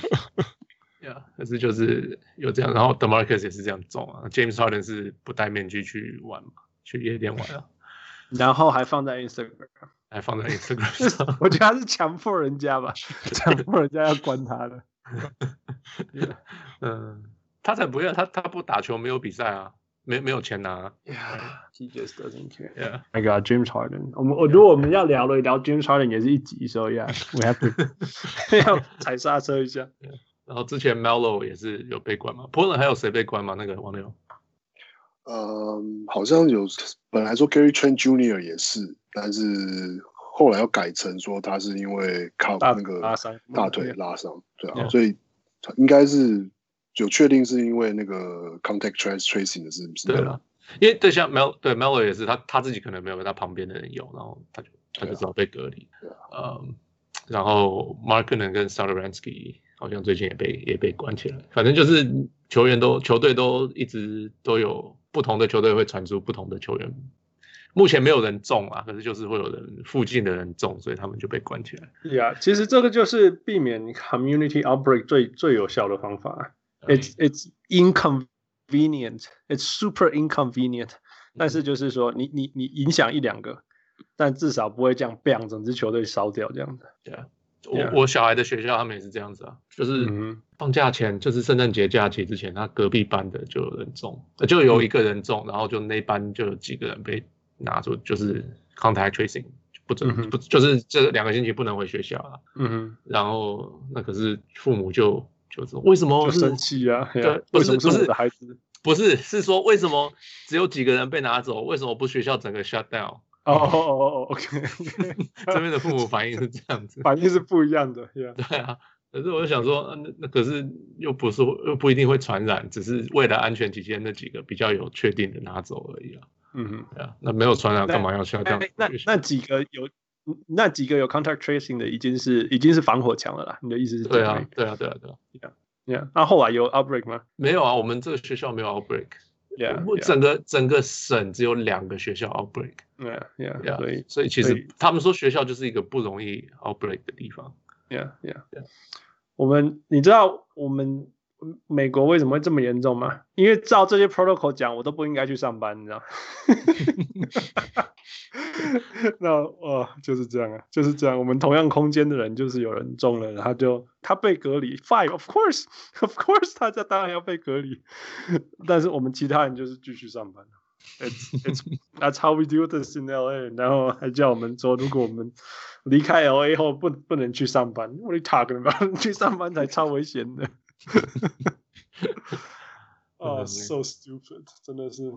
Yeah，可是就是有这样，然后 DeMarcus 也是这样中啊。James Harden 是不戴面具去玩嘛？去夜店玩了，然后还放在 Instagram，还放在 Instagram 上。我觉得他是强迫人家吧，强迫人家要关他的。 嗯，他才不要，他他不打球，没有比赛啊，没没有钱拿。Yeah，he just doesn't care. Yeah, I got James Harden。我们我如果我们要聊了聊 James Harden 也是一集，所以 Yeah，we have to 要踩刹车一下。然后之前 Melo 也是有被关嘛，Portland 还有谁被关吗？那个王六。嗯，好像有本来说 Gary Trent Jr. 也是，但是后来要改成说他是因为靠那个大腿拉伤，对啊，所以应该是有确定是因为那个 contact trace tracing 的是不是？对了，因为对像 Mel 对 Melo 也是他他自己可能没有跟，他旁边的人有，然后他就他就知道被隔离。嗯，然后 Markkanen 跟 sara ransky 好像最近也被也被关起来，反正就是球员都球队都一直都有。不同的球队会传出不同的球员，目前没有人中啊，可是就是会有人附近的人中，所以他们就被关起来。Yeah，其实这个就是避免 community outbreak 最最有效的方法。It's it's inconvenient, it's super inconvenient。但是就是说你，你你你影响一两个，但至少不会这样，bang，整支球队烧掉这样子。Yeah。我我小孩的学校他们也是这样子啊，就是放假前，就是圣诞节假期之前，他隔壁班的就有人中，就有一个人中，然后就那班就有几个人被拿出，就是 contact tracing 不准不就是这两个星期不能回学校了。嗯哼，然后那可是父母就就是为什么生气啊？对，不是不是孩子，不是是说为什么只有几个人被拿走，为什么不学校整个 shut down？哦哦哦，OK，这边的父母反应是这样子，反应是不一样的，yeah. 对啊。可是我就想说，那那可是又不是又不一定会传染，只是为了安全起见，那几个比较有确定的拿走而已啊。嗯哼，啊，那没有传染干嘛要需要这样？那那，那几个有那几个有 contact tracing 的，已经是已经是防火墙了啦。你的意思是？对啊，对啊，对啊，对啊。Yeah，那后来有 outbreak 吗？没有啊，我们这个学校没有 outbreak。Yeah，我整个整个省只有两个学校 outbreak。Yeah, yeah，所以所以其实他们说学校就是一个不容易 outbreak 的地方。Yeah, yeah, yeah。我们你知道我们美国为什么会这么严重吗？因为照这些 protocol 讲，我都不应该去上班，你知道？那哦，就是这样啊，就是这样。我们同样空间的人，就是有人中了，他就他被隔离，Five，of course，of course，大家当然要被隔离。但是我们其他人就是继续上班。It's it's that's how we do this in LA。然后还叫我们说，如果我们离开 LA 后不不能去上班，What are you talking about？去上班才超危险的。啊，so stupid，真的是。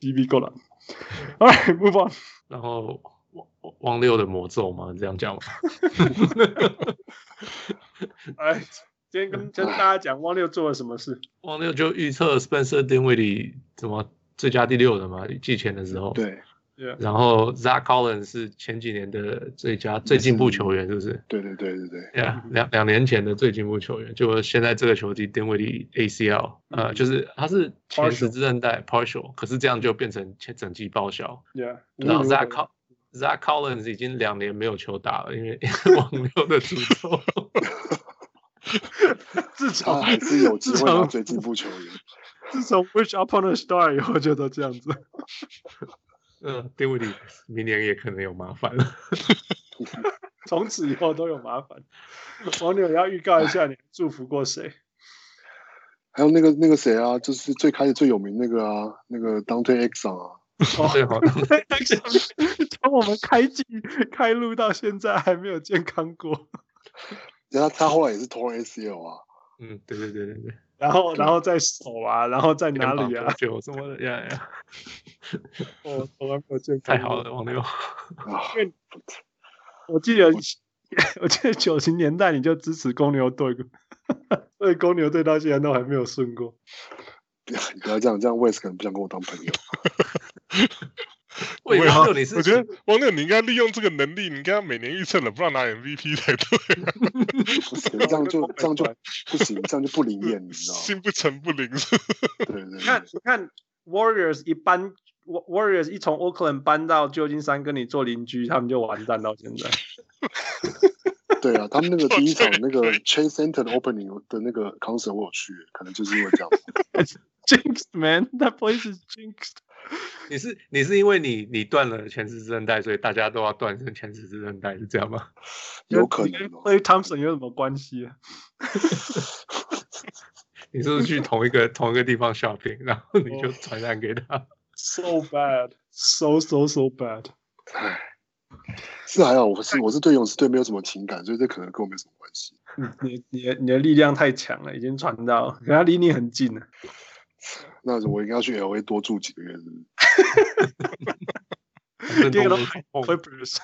B B 够了，All right，move on。然后王王六的魔咒嘛，这样讲嘛。哎，今天跟跟大家讲汪六做了什么事？汪六就预测 Spencer Dinwiddie 怎么最佳第六的嘛，季前的时候。对。然后 Zach Collins 是前几年的最佳最进步球员，是不是？对对对对对。Yeah，两两年前的最进步球员，就现在这个球季 Dinwiddie ACL，呃，就是他是前十字韧带 partial，可是这样就变成前整季报销。Yeah。然后 Zach Zach Collins 已经两年没有球打了，因为网流的诅咒。至少还是有机会当最进步球员。自从 Wish Upon a Star 以后就都这样子。嗯，丁威迪明年也可能有麻烦了。从此以后都有麻烦。王牛要预告一下，你祝福过谁？还有那个那个谁啊，就是最开始最有名那个啊，那个 Dante Exum 啊。最好的。从我们开机开录到现在还没有健康过。然后他后来也是 Torn ACL 啊。嗯，对对对对对。然后，然后在手啊，然后在哪里啊？就什么的呀呀！我 从来没有见过。太好了，王六。因为我记得，我记得九十年代你就支持公牛队，所以公牛队到现在都还没有顺过。你不要这样，这样 Wes 可能不想跟我当朋友。我觉得你是，我觉得王六，你应该利用这个能力，你应该每年预测了，不让拿 MVP 才对。不行，这样就 这样就不行，这样就不灵验，你知道吗？心不诚不灵。对对，看，你看，Warriors 一搬，Warriors 一从 Oakland 搬到旧金山跟你做邻居，他们就完蛋到现在。对啊，他们那个第一场那个 Chase Center 的 Opening 的那个 Concert 我有去，可能就是因为这样。Jinxed man，that place is jinxed。你是你是因为你你断了前十字韧带，所以大家都要断成前十字韧带，是这样吗？有可能。跟 Thompson 有什么关系啊？你是不是去同一个同一个地方 shopping，然后你就传染给他？So bad，so so so bad。唉，是还好，我是我是对勇士队没有什么情感，所以这可能跟我没什么关系。你你你的力量太强了，已经传到，可他离你很近了。那我应该要去 LA 多住几个月，是不是？这个都 Clippers。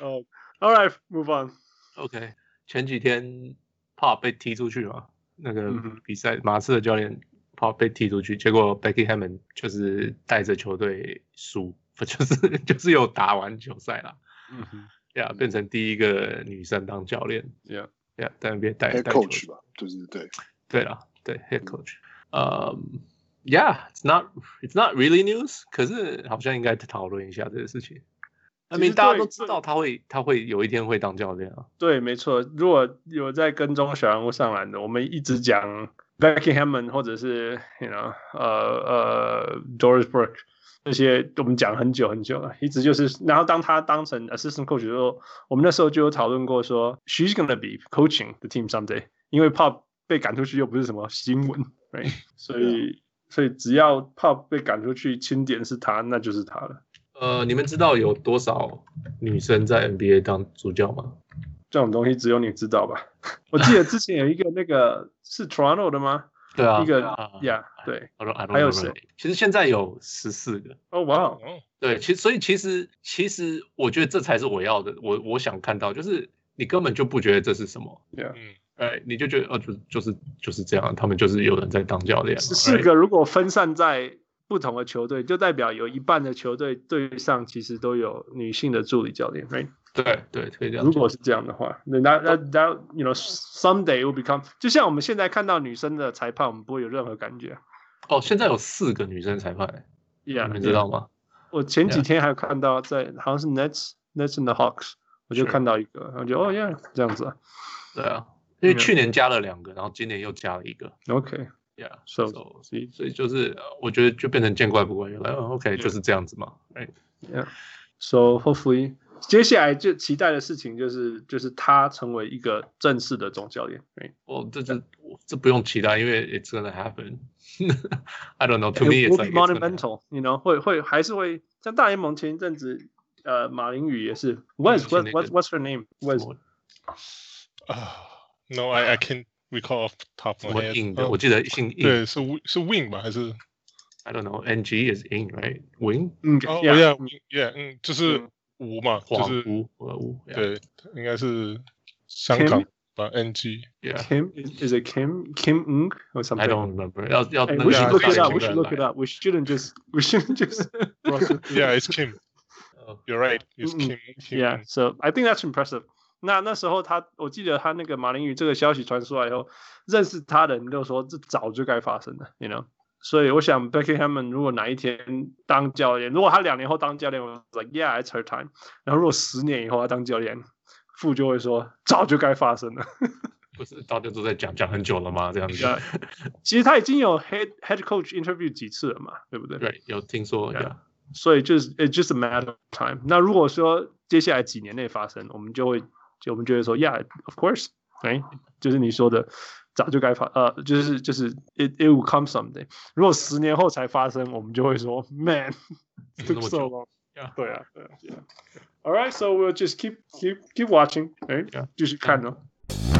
哦，All right, move on. OK，前几天 Pop 被踢出去嘛？那个比赛，马刺的教练 Pop 被踢出去，结果 Becky Hammon 就是带着球队输，不 就是就是有打完球赛了。嗯哼，呀，变成第一个女生当教练。Yeah, yeah，但别带带 coach 吧，就是对，对了。对，head coach，呃、um,，Yeah，it's not it's not really news，可是好像应该讨论一下这个事情。I mean，大家都知道他会他会有一天会当教练啊。对，没错。如果有在跟踪小人物上篮的，我们一直讲 Becky Hammon 或者是 you know 呃呃 Doris Burke 这些，我们讲很久很久了，一直就是。然后当他当成 assistant coach 的时候，我们那时候就有讨论过说，she's gonna be coaching the team someday，因为 Pop。 被赶出去又不是什么新闻，right? 所以所以只要怕被赶出去，清点是他，那就是他了。呃，你们知道有多少女生在 NBA 当主教吗？这种东西只有你知道吧？我记得之前有一个那个是 Toronto 的吗？对啊，一个呀，对，还有谁？其实现在有十四个。哦，哇，对，其实所以其实其实我觉得这才是我要的，我我想看到就是你根本就不觉得这是什么，对啊。哎，你就觉得哦，就就是就是这样，他们就是有人在当教练。十四个如果分散在不同的球队，就代表有一半的球队队上其实都有女性的助理教练，right？对对，可以这样。如果是这样的话，那那那，you know someday will become，就像我们现在看到女生的裁判，我们不会有任何感觉。哦，现在有四个女生裁判，Yeah，你知道吗？我前几天还有看到在好像是 Nets Nets and the Hawks，我就看到一个，然后就哦，Yeah，这样子，对啊。因为去年加了两个，然后今年又加了一个。OK，Yeah，so，所以所以就是我觉得就变成见怪不怪，原来 OK 就是这样子嘛。，Right？Yeah，so hopefully 接下来就期待的事情就是就是他成为一个正式的总教练。哦，这这这不用期待，因为 It's gonna happen。I don't know. To me, it's monumental. You know，会会还是会像大联盟前一阵子，呃，马林鱼也是。What's what what what's her name? Was 啊。No, I I can't recall off top of my head. 我记得姓 In，对，是是 Wing 吧？还是 I don't know. N G is In, right? Wing？嗯，Yeah, Yeah，嗯，就是吴嘛，就是吴，吴，对，应该是 香港吧 NG。 Yeah, Kim is, is it Kim Kim Ng or something? I don't remember. 要要 Hey, 那 we 个 should look it up. We 大 should 型 look 的 it up. We shouldn't just. We shouldn't just. Yeah, it's Kim. 哦 You're right. It's 嗯 Kim. Kim. Yeah, so I think that's impressive. 那那时候他，我记得他那个马林鱼这个消息传出来以后，认识他的人都说这早就该发生了，you know。所以我想 Becky Hammon 如果哪一天当教练，如果他两年后当教练，我 like yeah it's her time。然后如果十年以后他当教练，父就会说早就该发生了。不是大家都在讲讲很久了吗？这样子。Yeah. 其实他已经有 head head coach interview 几次了嘛，对不对？对，有听说 Yeah. yeah. 所以就是 it's just a matter of time。那如果说接下来几年内发生，我们就会就我们就会说，Yeah，of course，哎，就是你说的，早就该发，呃，就是就是 it it will come someday。如果十年后才发生，我们就会说，Man，那 took 么 so 久 long。 Yeah. 对啊，对啊，Yeah。All right, so we'll just keep keep keep watching，哎 Yeah.，继续看哦。 All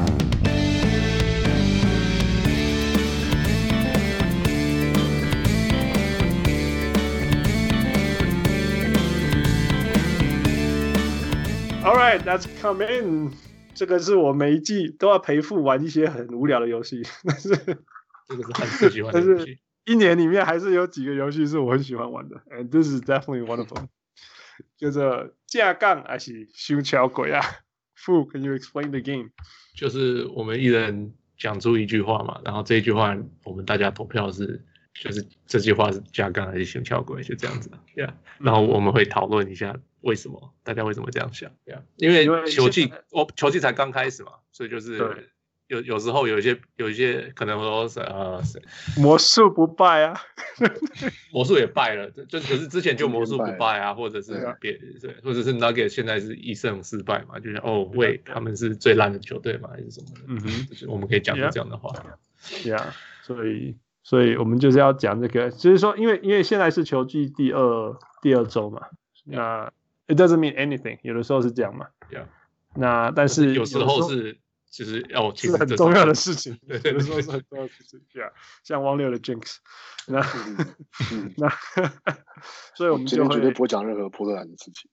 Right, that's come in。这个是我每一季都要陪父玩一些很无聊的游戏，但 是这个是很最喜欢的但是。一年里面还是有几个游戏是我很喜欢玩的，and this is definitely one of them。叫做架杠还是修桥鬼啊？父，Can you explain the game？就是我们一人讲出一句话嘛，然后这一句话我们大家投票是，就是这句话是架杠还是修桥鬼，就这样子，Yeah。然后我们会讨论一下为什么大家为什么这样想，Yeah。因因为为球季我球季才刚开始嘛，所以就是有有时候有一些有一些可能说是啊谁魔术不败啊！魔术也败了，就就可是之前就魔术不败啊，或者是对啊别对，或者是 Nugget 现在是一胜四败嘛，就是哦喂，他们是最烂的球队嘛，还是什么的？嗯哼就是我们可以讲这样的话。，Yeah，所以所以我们就是要讲这个，就是说，因为因为现在是球季第二第二周嘛，那 it doesn't mean anything，有的时候是这样嘛。Yeah 那但是有时候是就是哦，其是实很重要的事情，对对有的时候是很重要的事情，Yeah，像汪六的 Jinx，那那，所以我们就今天绝对不会讲任何波特兰的事情。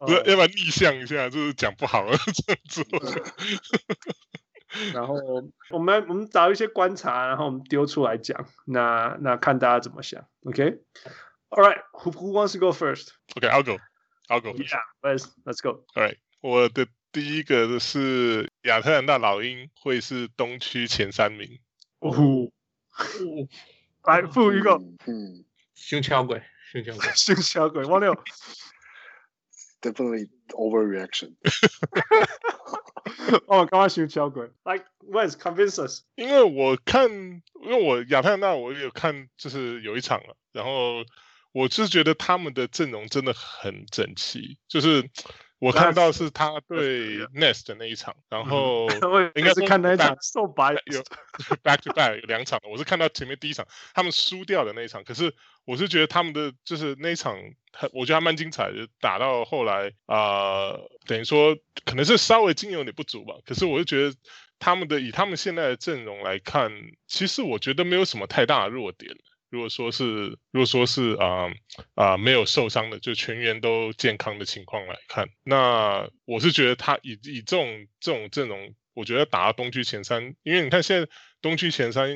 不是，要不然逆向一下，就是讲不好了这样做。然后我们我们找一些观察，然后我们丢出来讲，那那看大家怎么想，OK？All right，who who wants to go first？OK，I'll go. I'll go. Yeah，let's let's go。All right，我的第一个是亚特兰大老鹰会是东区前三名。哦，来傅一个嗯嗯胸腔鬼，胸腔鬼。胸腔鬼汪六，，definitely overreaction。哦，刚刚新小鬼，Like Wes convince us。因为我看，因为我亚特兰大我也有看，就是有一场了，然后我就是觉得他们的阵容真的很整齐，就是我看到是他对 Nest 的那一场，然后应该是看那一场 so biased 有 back to back 有两场，我是看到前面第一场他们输掉的那一场，可是我是觉得他们的就是那一场很，我觉得还蛮精彩的，打到后来啊、呃，等于说可能是稍微经验有点不足吧，可是我就觉得他们的以他们现在的阵容来看，其实我觉得没有什么太大的弱点。如果说是如果说是啊啊、呃呃、没有受伤的，就全员都健康的情况来看，那我是觉得他以以这种这种阵容，我觉得打到东区前三，因为你看现在东区前三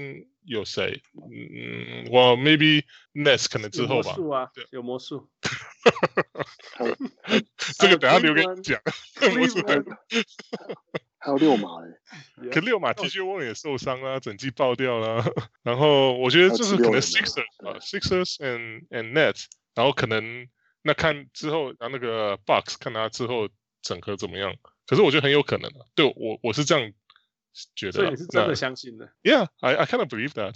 有谁？嗯，我 maybe Ness 可能之后吧有。魔术啊，有魔术。这个等下留给你 Cleveland- 讲。还有六马嘞，可六马 TJ Warren 也受伤啦，整季爆掉啦。然后我觉得就是可能 Sixers 76啊，Sixers and and Nets，然后可能那看之后，然后那个 Bucks 看他之后整合怎么样。可是我觉得很有可能啊，对我我是这样觉得啦。所以你是真的相信的。Yeah，I I kind of believe that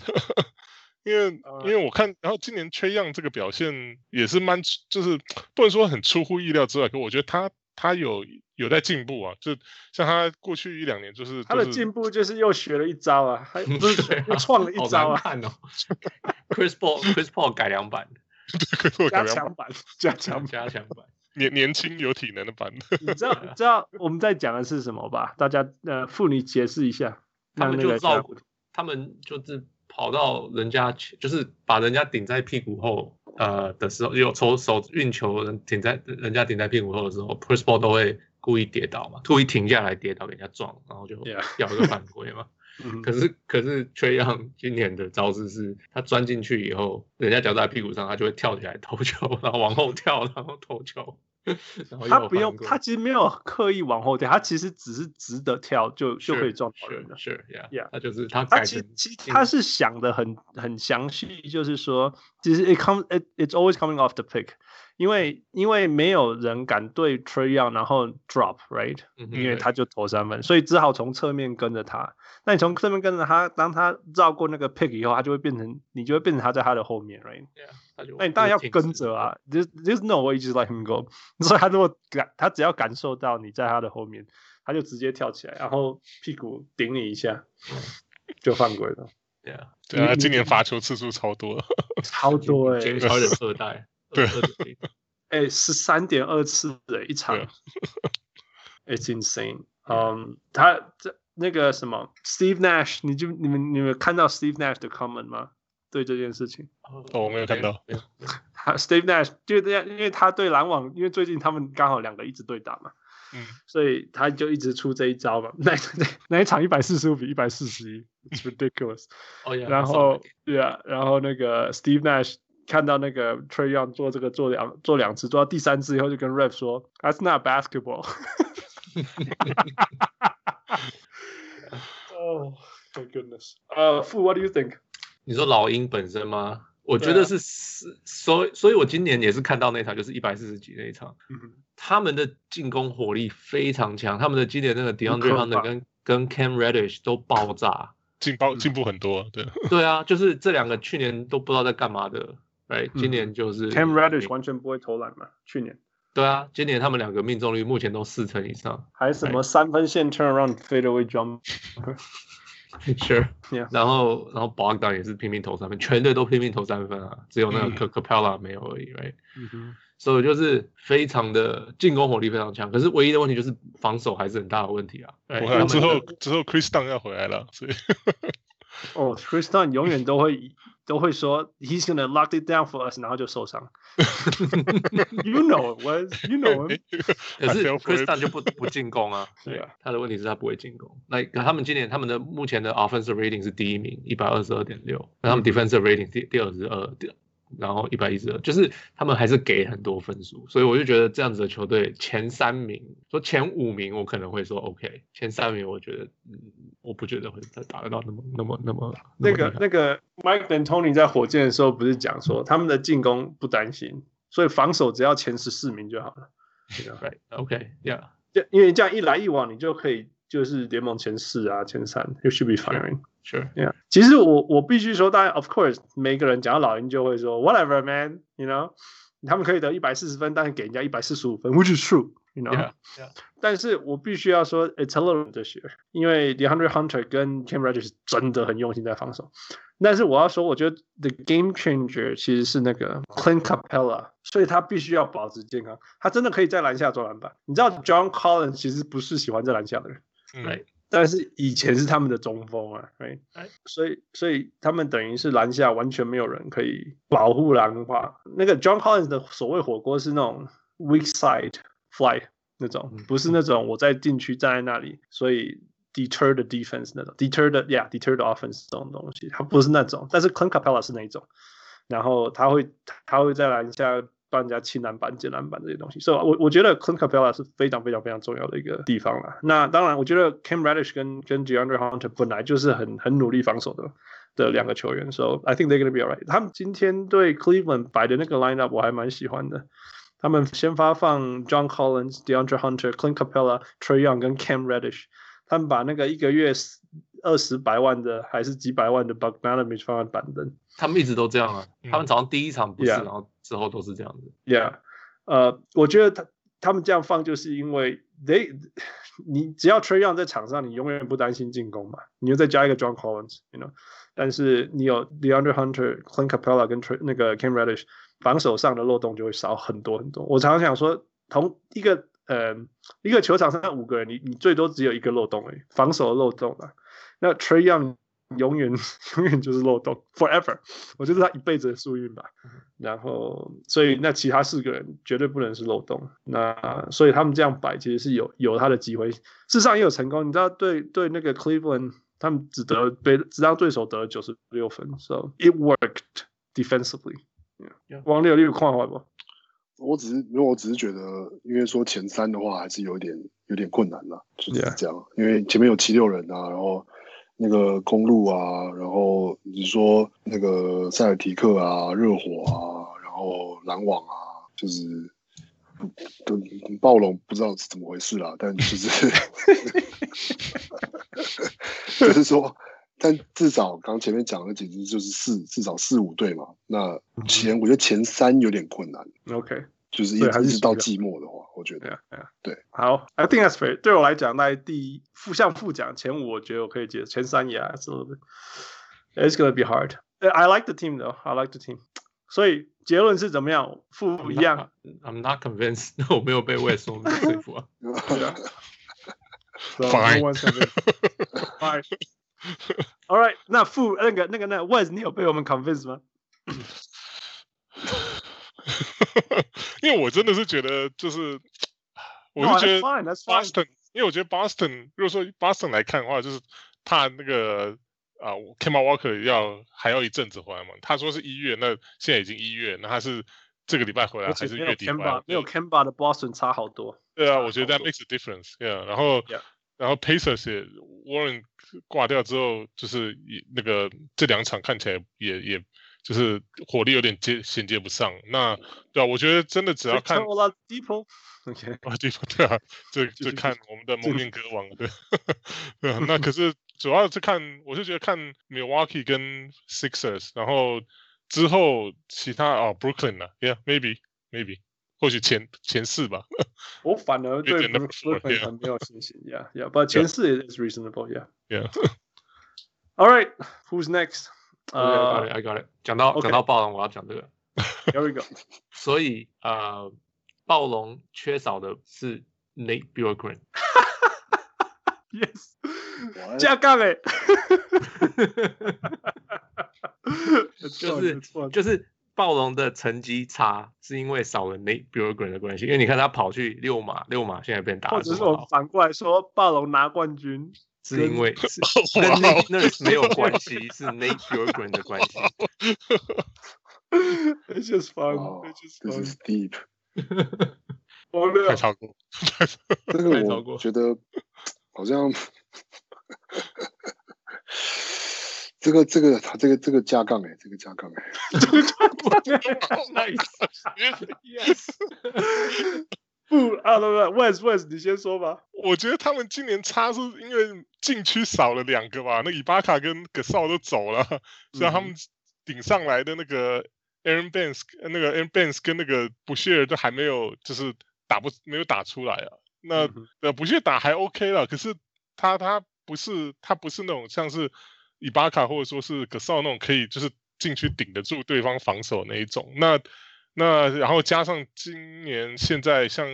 因为呃因为我看，然后今年 Trae Young 这个表现也是蛮，就是不能说很出乎意料之外，可我觉得他他有有在进步啊，就像他过去一两年就是他的进步就是又学了一招啊，还 不是又创了一招啊。Chris Paul Chris Paul 改良版，加强版，加强版。加强版。年年轻有体能的版的，你知道你知道我们在讲的是什么吧？大家呃，妇女解释一下。他们就照顾，他们就是跑到人家前，就是把人家顶在屁股后，呃的时候，有手手运球人停在人家停在屁股后的时候，Chris Paul 都会故意跌倒嘛，故意停下来跌倒给人家撞，然后就要一个犯规嘛。可是可是 Trae Young 今年的招式是，他钻进去以后，人家脚在屁股上，他就会跳起来投球，然后往后跳，然后投球。他不用，他其实没有刻意往后跳，他其实只是直的跳就就可以撞到人了。是，Yeah，他就是他。他其实其实他是想的很很详细，就是说，其实 it comes it it's always coming off the pick。因为因为没有人敢对 Trae Young 然后 drop，right？、嗯、因为他就投三分，所以只好从侧面跟着他。那你从侧面跟着他，当他绕过那个 pick 以后，他就会变成你就会变成他在他的后面，right？Yeah, 那你当然要跟着啊，there's there's no way just let him go。所以他如果感他只要感受到你在他的后面，他就直接跳起来，然后屁股顶你一下，就犯规了。Yeah, 对啊，今年罚球次数超多，超多 哎、欸，超人二代。对，哎，十三点二次的一场，It's insane。嗯，他这那个什么 Steve Nash，你就你们你们看到 Steve Nash 的 comment 吗？对这件事情？哦，我没有看到。他 Steve Nash 就这样，因为他对篮网，因为最近他们刚好两个一直对打嘛，嗯，所以他就一直出这一招嘛。那那那一场一百四十五比一百四十一，It's ridiculous。哦，然后对啊，然后那个 Steve Nash。看到那个 Trae Young 做这个做两做两次，做到第三次以后就跟 Ref 说，That's not basketball。哦，My goodness。呃，，Fu，what do you think？你说老鹰本身吗？我觉得是，所以，所以我今年也是看到那场，就是一百四十几那一场，他们的进攻火力非常强，他们的今年那个 DeAndre Hunter 跟跟 Cam Reddish 都爆炸，进爆进步很多，对，对啊，就是这两个去年都不知道在干嘛的。对，今年就是 Cam Reddish 完全不会投篮嘛？去年，对啊，今年他们两个命中率目前都四成以上，还什么三分线 turnaround fadeaway jump，sure，然后然后 Bogdan 也是拼命投三分，全队都拼命投三分啊，只有那个 Capella 没有而已，right？所以就是非常的进攻火力非常强，可是唯一的问题就是防守还是很大的问题啊。之后之后 Chris Dunn 要回来了，所以哦，Chris Dunn 永远都会。都会说 He's gonna lock it down for us，然后就受伤。You know it was, you know him。可是 Chris Dunn 就不不进攻啊。对啊，他的问题是他不会进攻。那他们今年他们的目前的 offensive rating 是第一名，一百二十二点六。那他们 defensive rating 第第二十二点。然后一百一十二，就是他们还是给很多分数，所以我就觉得这样子的球队前三名，说前五名我可能会说 OK，前三名我觉得，嗯，我不觉得会再打得到那么那么那么那个那个 Mike D'Antoni 在火箭的时候不是讲说他们的进攻不担心，所以防守只要前十四名就好了。对，OK，Yeah，就因为这样一来一往，你就可以就是联盟前四啊，前三，You should be fine。Sure, yeah. 其实我我必须说，当然，of course，每个人讲到老鹰就会说，whatever, man, you know，他们可以得一百四十分，但是给人家一百四十五分，which is true, you know. Yeah, yeah. 但是我必须要说，it's a little 这些，因为 DeAndre Hunter 跟 Cam Reddish 真的很用心在防守。但是我要说，我觉得 the game changer 其实是那个 Clint Capela，所以他必须要保持健康，他真的可以在篮下抓篮板。你知道 John Collins 其实不是喜欢在篮下的人，对、mm.。 但是以前是他们的中锋啊，right? 所以所以他们等于是篮下完全没有人可以保护篮筐。那个 John Collins 的所谓火锅是那种 weak side fly 那种，不是那种我在禁区站在那里，所以 deter the defense 那种，deter the yeah deter the offense 这种东西，他不是那种。但是 Clint Capela 是那种，然后他会他会在篮下。帮人家清篮板、捡篮板这些东西，所以，我我觉得 Clint Capella 是非常非常非常重要的一个地方啦。那当然，我觉得 Cam Reddish 跟跟 DeAndre Hunter 本来就是很很努力防守的的两个球员，So I think they're gonna be alright。他们今天对 Cleveland 摆的那个 lineup 我还蛮喜欢的。他们先发放 John Collins、DeAndre Hunter、Clint Capela、Trae Young 跟 Cam Reddish。他们把那个一个月二十百万的还是几百万的 Bogdanovic 放在板凳。他们一直都这样啊，他们早上第一场不是，然后。之后都是这样子，Yeah，呃，我觉得他他们这样放，就是因为 They，你只要 Trae Young 在场上，你永远不担心进攻嘛，你又再加一个 John Collins，you know，但是你有 DeAndre Hunter、Clint Capella 跟那个 Cam Reddish，防守上的漏洞就会少很多很多。我常常想说，同一个呃一个球场上五个人，你你最多只有一个漏洞诶，防守的漏洞啊。那 Trae Young 永远 永远就是漏洞，forever。我觉得他一辈子的宿命吧。然后，所以那其他四个人绝对不能是漏洞。那所以他们这样摆，其实是有有他的机会。事实上也有成功。你知道，对对，那个 Cleveland，他们只得被只让对手得了九十六分，so it worked defensively。王六六矿话不？我只是因为我只是觉得，因为说前三的话还是有点有点困难了，就是这样。因为前面有七六人啊，然后。那个公路啊，然后你说那个塞尔提克啊、热火啊，然后篮网啊，就是都暴龙不知道是怎么回事啦，但就是 就是说，但至少刚前面讲的几支就是四至少四五队嘛，那前我觉得前三有点困难。OK。就是一直到季末的话，我觉得，对，好，I think that's fair。对我来讲，那第一负向负奖前五，我觉得我可以接受，前三也 it's a little bit. It's gonna be hard. I like the team though. I like the team. 所以结论是怎么样？负一样。I'm not convinced. 我没有被 West 说服啊。Fine. Fine. All right. 那负那个那个那 West，你有被我们 convince 吗？因为我真的是觉得，就是我是觉得 Boston，因为我觉得 Boston，如果说 Boston 来看的话，就是怕那个啊，Kemba Walker 要还要一阵子回来嘛。他说是一月，那现在已经一月，那他是这个礼拜回来还是月底回来？没有 Kemba 的 Boston 差好多。对啊，我觉得 that makes a difference。Yeah，然后 Yeah. 然后 Pacers 也 Warren 挂掉之后，就是那个这两场看起来也也。就是火力有点接衔接不上，那对啊，我觉得真的只要看 Oladipo，OK，啊，Oladipo 对啊，这这看我们的蒙面歌王对，对啊，那可是主要是看，我是觉得看 Milwaukee 跟 Sixers，然后之后其他啊 Brooklyn 啊，Yeah，maybe maybe，或许前前四吧。我反而对 Brooklyn 很没有信心，Yeah，Yeah，but 前四 is reasonable，Yeah，Yeah。All right，who's next？呃、uh,，I got it。讲到讲 Okay. 到暴龙，我要讲这个。Here we go。所以呃，暴龙缺少的是 Nate Bjorkgren。Yes。加杠哎。就是就是暴龙的成绩差，是因为少了 Nate Bjorkgren 的关系。因为你看他跑去六马，六马现在变打。或者是我反过来说，暴龙拿冠军。是因为是跟 Nate Nurse 没有关系，是 Nate Bjorkgren 的关系。It's just fun. It's just fun. This is deep. 太超过，这个我觉得好像这个这个这个这个加杠哎，这个加杠哎，这个加杠哎，Nice，Yes。不啊，不不，Wes Wes，你先说吧。我觉得他们今年差是因为禁区少了两个吧，那伊巴卡跟葛少都走了，所以他们顶上来的那个 Aaron Baines，那个 Aaron Baines 跟那个布谢尔都还没有，就是打不没有打出来啊。那呃布谢尔打还 OK 了，可是他他不是他不是那种像是伊巴卡或者说是格少那种可以就是进去顶得住对方防守那一种。那那然后加上今年现在像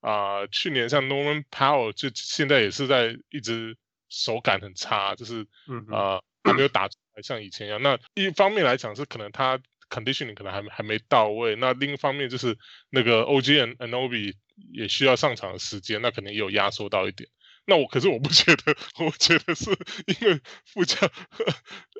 啊、呃、去年像 Norman Powell 就现在也是在一直手感很差，就是啊、呃、还没有打出来像以前一样。那一方面来讲是可能他 conditioning 可能还还没到位，那另一方面就是那个 OG Anunoby 也需要上场的时间，那可能也有压缩到一点。那我可是我不觉得，我觉得是因为副将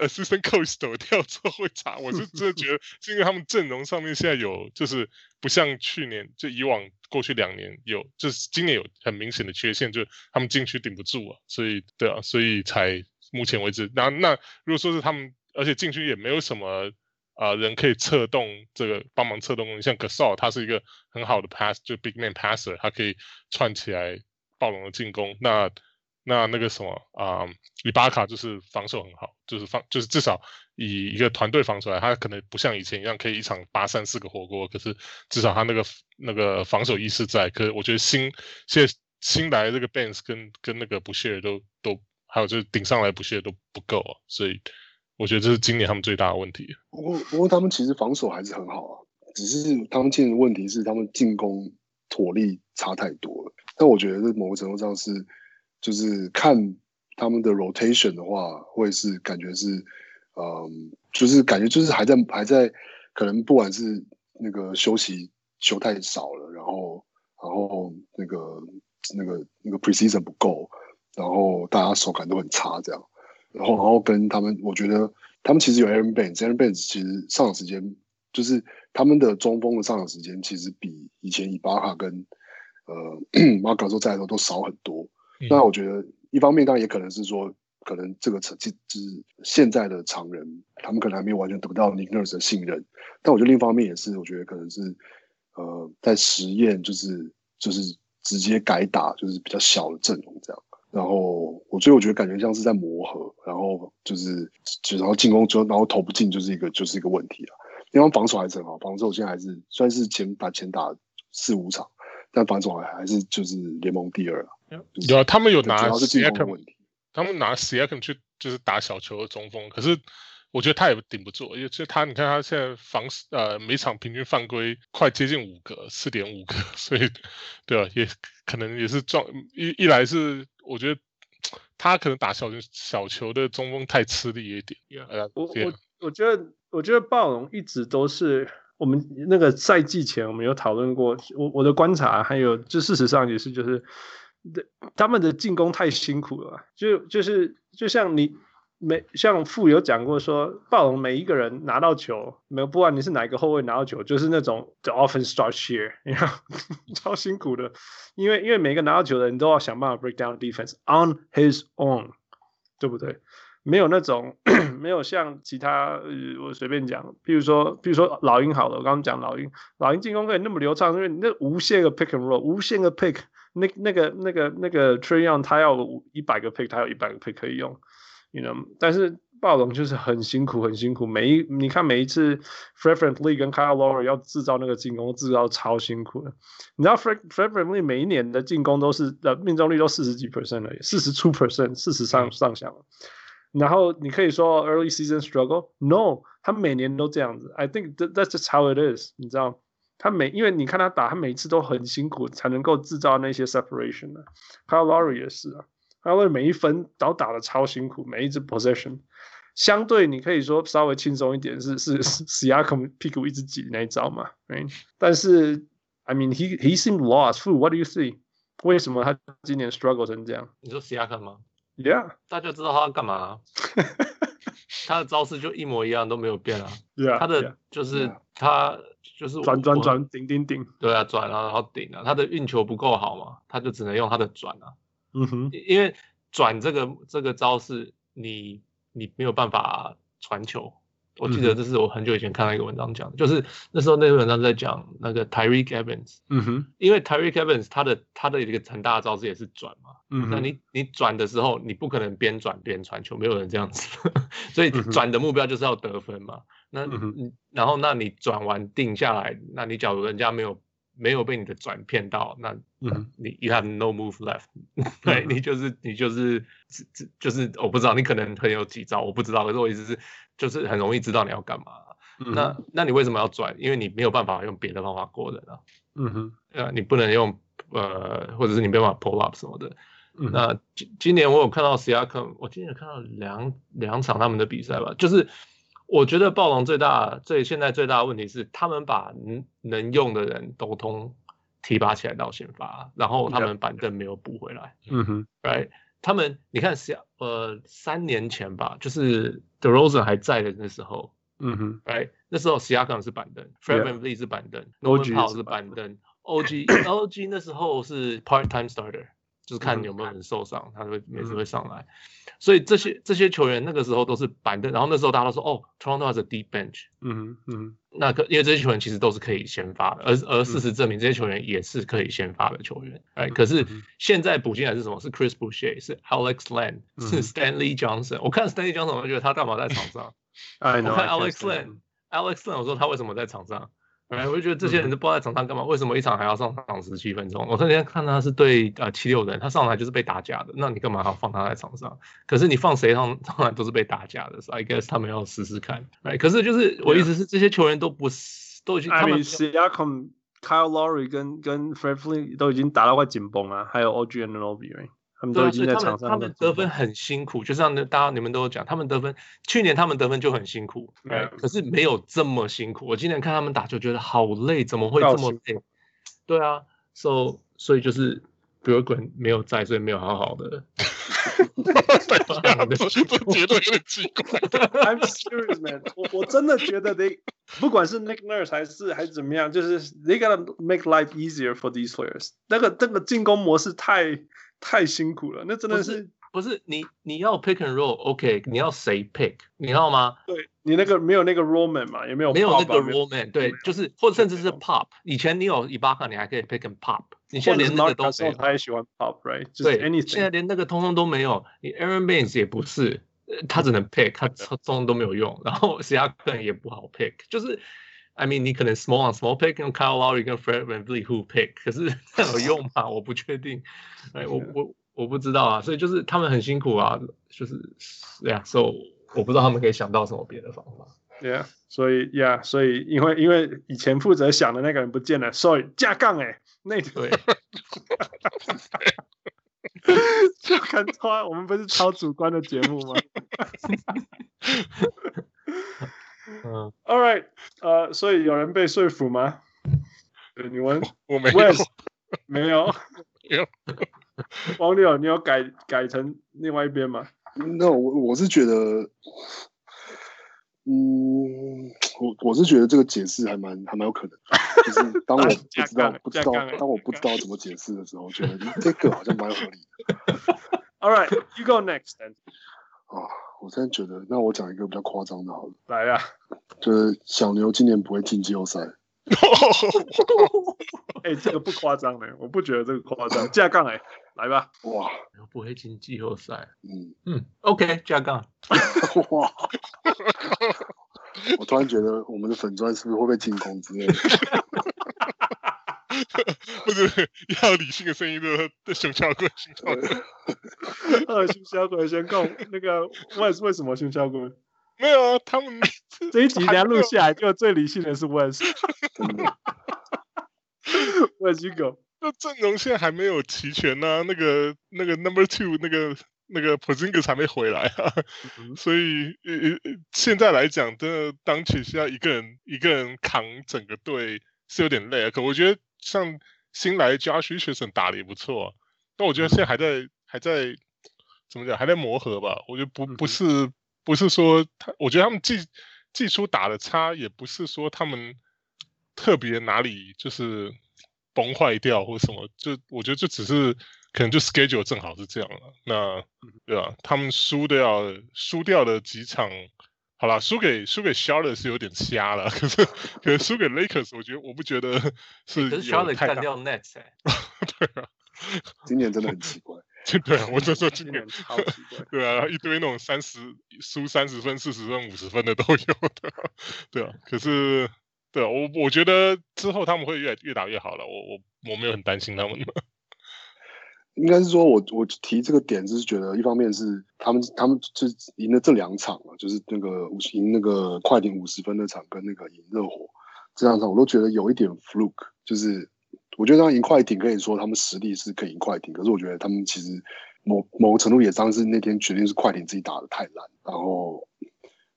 assistant coach 走掉之后会差，我是真的觉得是因为他们阵容上面现在有就是不像去年就以往过去两年有就是今年有很明显的缺陷，就是他们禁区顶不住啊，所以对啊，所以才目前为止，那那如果说是他们，而且禁区也没有什么啊、人可以策动这个帮忙策动，像 Gasol 他是一个很好的 pass 就 big man passer，他可以串起来。暴龙的进攻，那那那个什么啊，伊、呃、巴卡就是防守很好，就是防就是至少以一个团队防守来，他可能不像以前一样可以一场拔三四个火锅，可是至少他那个那个防守意识在。可是我觉得新现在新来的这个 Baines 跟跟那个不屑都都还有就是顶上来不屑都不够啊，所以我觉得这是今年他们最大的问题。不过不过他们其实防守还是很好啊，只是他们现在的问题是他们进攻火力差太多了。但我觉得这某个程度上是，就是看他们的 rotation 的话，会是感觉是，嗯，就是感觉就是还在还在，可能不管是那个休息休太少了，然后然后那个那个那个 precision 不够，然后大家手感都很差这样，然后然后跟他们，我觉得他们其实有 Aaron b a n s a a r o n b a n s 其实上场时间就是他们的中锋的上场时间其实比以前伊巴卡跟呃马卡说在的时候都少很多，嗯、那我觉得。一方面当然也可能是说，可能这个成绩就是现在的常人，他们可能还没有完全得到 Nick Nurse 的信任。但我觉得另一方面也是，我觉得可能是呃在实验，就是就是直接改打，就是比较小的阵容这样。然后我所以我觉得感觉像是在磨合，然后就是就然后进攻之后，然后投不进就是一个就是一个问题了。因为防守还是很好，防守现在还是算是前把前打四五场，但防守还还是就是联盟第二了。有啊，他们有拿 Siakam，他们拿 Siakam 去就是打小球的中锋，可是我觉得他也顶不住，因为就他你看他现在防呃每场平均犯规快接近五个，四点五个，所以对啊，也可能也是撞一一来是我觉得他可能打小球小球的中锋太吃力一点。Yeah, 我我我觉得我觉得暴龙一直都是我们那个赛季前我们有讨论过，我我的观察还有就事实上也是就是。他们的进攻太辛苦了，就就是就像你每像富有讲过说，暴龙每一个人拿到球，没有不管你是哪一个后卫拿到球，就是那种 the often starts here 超辛苦的，因为因为每个拿到球的人都要想办法 break down defense on his own，对不对？没有那种 没有像其他，呃、我随便讲，比如说比如说老鹰好了，我刚刚讲老鹰，老鹰进攻可以那么流畅，因为你那无限个 pick and roll，无限个 pick。那那个那个那个 Trae Young 他要一百个 pick，他有一百个 pick 可以用，you know。但是暴龙就是很辛苦，很辛苦。每一你看每一次 Fred VanVleet 跟 Kyle Lowry 要制造那个进攻，制造超辛苦的。你知道 Fred Fred VanVleet 每一年的进攻都是的命中率都四十几 percent 而已，四十出 percent，四十上上下。然后你可以说 early season struggle，no，他每年都这样子。I think that's just how it is，你知道。他每因为你看他打，他每次都很辛苦才能够制造那些 separation 的。Kyle Lowry 也是啊，Kyle Lowry 每一分都打的超辛苦，每一支 possession。相对你可以说稍微轻松一点是是 Siakam 屁股一直挤那一招嘛，right? 但是 I mean he he seemed lost. What do you see？为什么他今年 struggle 成这样？你说 Siakam 吗？Yeah，大家知道他要干嘛啊？他的招式就一模一样，都没有变啊。Yeah, 他的就是他。就是转转转顶顶顶，对啊，转啊，然后顶啊，他的运球不够好嘛，他就只能用他的转啊。嗯哼，因为转这个这个招式，你你没有办法传球。我记得这是我很久以前看到一个文章讲的，就是那时候那篇文章在讲那个 Tyreke Evans。嗯哼，因为 Tyreke Evans 他的他的一个很大的招式也是转嘛。嗯哼，那你你转的时候，你不可能边转边传球，没有人这样子，所以转的目标就是要得分嘛。那嗯，然后那你转完定下来，那你假如人家没有没有被你的转骗到，那嗯，你 you have no move left，对，你就是你就是就是我不知道，你可能很有几招，我不知道，可是我意思是就是很容易知道你要干嘛。那那你为什么要转？因为你没有办法用别的方法过人啊。嗯哼，呃，你不能用呃，或者是你没办法 pull up 什么的。那今今年我有看到 Siakam，我今年有看到两两场他们的比赛吧，就是。我觉得暴龙最大、最现在最大的问题是，他们把能能用的人都通提拔起来到先发，然后他们板凳没有补回来。嗯哼，right？他们你看，呃，三年前吧，就是 DeRozan 还在的那时候，嗯哼，right？那时候 Siakam 是板凳，Fred VanVleet 是板凳，Norman Powell 是板凳，OG OG 那时候是 part time starter。就是看有没有人受伤，他会每次会上来，所以这些这些球员那个时候都是板凳，然后那时候大家都说哦，Toronto has a deep bench，嗯嗯，那个因为这些球员其实都是可以先发的，而而事实证明这些球员也是可以先发的球员，哎，可是现在补进来是什么？是 Chris Boucher，是 Alex Len，是 Stanley Johnson。我看 Stanley Johnson，我觉得他干嘛在场上？我看 Alex Len，Alex Len，我说他为什么在场上？哎，我就觉得这些人都不知道在场上干嘛，为什么一场还要上场十七分钟？我那天看他是对呃七六人，他上来就是被打假的，那你干嘛还要放他在场上？可是你放谁上上来都是被打假的，所以 I guess 他们要试试看。哎，可是就是我意思是这些球员都不是都已经他们 Siakam Kyle Lowry 跟跟 Fred VanVleet 都已经打到快紧绷了，还有 OG Anunoby，他们都已经在场上。他们得分很辛苦，就像大家你们都有讲，他们得分去年他们得分就很辛苦，可是没有这么辛苦。我今年看他们打球觉得好累，怎么会这么累？对啊，so 所以就是格滚没有在，所以没有好好的。对啊，这绝对有点奇怪。I'm serious, man 我。我我真的觉得 they 不管是 Nick Nurse 还是还是怎么样，就是 they gotta make life easier for these players。那个那个进攻模式太太辛苦了，那真的是不是，你你要 pick and roll，OK？、Okay, 你要谁 pick？你知道吗？对你那个没有那个 roll man 嘛，也没有没有那个 roll man，对，就是或者甚至是 pop。以前你有伊巴卡，你还可以 pick and pop。你现在连那个都没有，他也喜欢 pop，right？对，现在连那个通通都没有。你 Aaron Baines 也不是，他只能 pick，他通通都没有用。然后 Siakam 也不好 pick，就是 I mean 你可能 small on small pick，用 Kyle Lowry 跟 Fred VanVleet who pick，可是 有用吗？我不确定。哎，我我我不知道啊。所以就是他们很辛苦啊，就是对呀。所以我不知道他们可以想到什么别的方法。对呀，所以呀，所以因为因为以前负责想的那个人不见了，所以架杠哎。那对，就看超，我们不是超主观的节目吗？嗯，All right，呃，所以有人被说服吗？你问，我没有，没有，有。王六，你有改改成另外一边吗？那我我是觉得。嗯，我我是觉得这个解释还蛮还蛮有可能，就是当我 不知道不知道当我不知道怎么解释的时候，觉得这个好像蛮合理的。All right, you go next then. 啊，我真的觉得，那我讲一个比较夸张的，好了，来呀，就是小牛今年不会进季后赛。哎、欸，这个不夸张的，我不觉得这个夸张。架杠哎，来吧，哇，不会进季后赛。嗯嗯，OK，架杠。哇，我突然觉得我们的粉砖是不是会被清空之类的？不是，要理性的声音的的熊小鬼，熊小鬼。呃，熊小鬼先告那个为为什么熊小鬼？没有啊，他们这一集人家录下来，就最理性的是 Wes。Wes you go。那阵容现在还没有齐全呢、啊，那个那个 Number Two 那个那个 Porzingis 还没回来啊，嗯、所以呃现在来讲，真的当起需要一个人一个人扛整个队是有点累啊。可我觉得像新来 Josh Richardson 打的也不错，但我觉得现在还在还在怎么讲，还在磨合吧。我觉得不不是。嗯不是说他，我觉得他们季季初打的差，也不是说他们特别哪里就是崩坏掉或什么，就我觉得就只是可能就 schedule 正好是这样了。那对吧？他们输掉输掉的几场，好了，输给输给 Charlotte 是有点瞎了，可是可是输给 Lakers，我觉得我不觉得 是。可是 Charlotte 干掉 Nets，对啊，今年真的很奇怪。对啊，我就说今年超奇怪。对啊，一堆那种三十输三十分、四十分、五十分的都有的。对啊，可是，对啊，我我觉得之后他们会越越打越好了。我我我没有很担心他们。应该是说我我提这个点，就是觉得一方面是他们他们就赢了这两场嘛，就是那个赢那个快艇五十分的场跟那个赢热火这两场，我都觉得有一点 fluke，就是。我觉得当赢快艇可以说他们实力是可以赢快艇，可是我觉得他们其实某某个程度也当是那天决定是快艇自己打得太烂，然后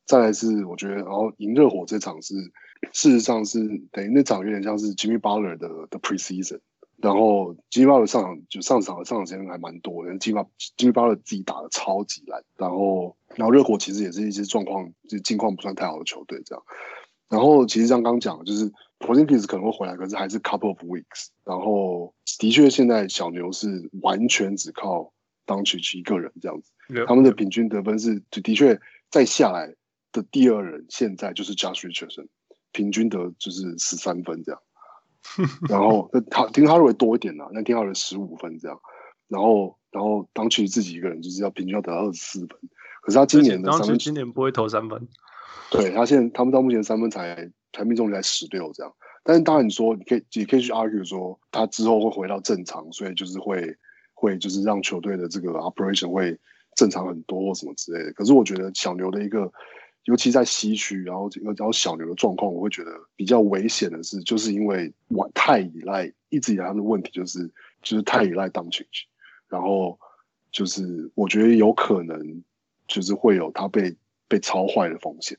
再来是我觉得，然后赢热火这场是事实上是等于那场有点像是 Jimmy Butler 的的 preseason，然后 Jimmy Butler 上场就上场上场时间还蛮多的，Jimmy Jimmy Butler 自己打的超级烂，然后然后热火其实也是一些状况就近况不算太好的球队这样，然后其实像刚刚讲的就是。Porzingis 可能会回来，可是还是 couple of weeks。然后的确，现在小牛是完全只靠 Doncic 一个人这样子。他们的平均得分是就的确再下来的第二人，现在就是 Josh Richardson，平均得就是十三分这样。然后他听哈瑞多一点啦，那听哈瑞十五分这样。然后然后 Doncic 自己一个人就是要平均要得到二十四分，可是他今年的三分今年不会投三分。对他现在他们到目前三分才。才命中率才十六这样，但是当然你说你可以也可以去 argue 说他之后会回到正常，所以就是会会就是让球队的这个 operation 会正常很多或什么之类的。可是我觉得小牛的一个，尤其在西区，然后然后小牛的状况，我会觉得比较危险的是，就是因为我太依赖，一直以来他们的问题就是就是太依赖 Doncic，然后就是我觉得有可能就是会有他被被超坏的风险。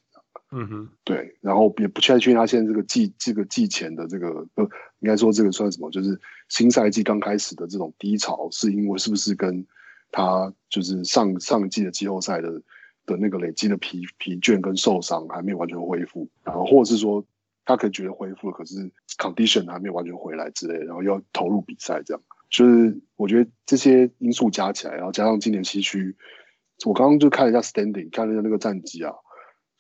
嗯哼，对，然后也不确定他现在这个季这个季前的这个呃，应该说这个算什么？就是新赛季刚开始的这种低潮，是因为是不是跟他就是上上季的季后赛的的那个累积的疲疲倦跟受伤还没有完全恢复，然后或者是说他可能觉得恢复了，可是 condition 还没有完全回来之类，然后要投入比赛这样，就是我觉得这些因素加起来，然后加上今年西区，我刚刚就看了一下 standing，看了一下那个战绩啊。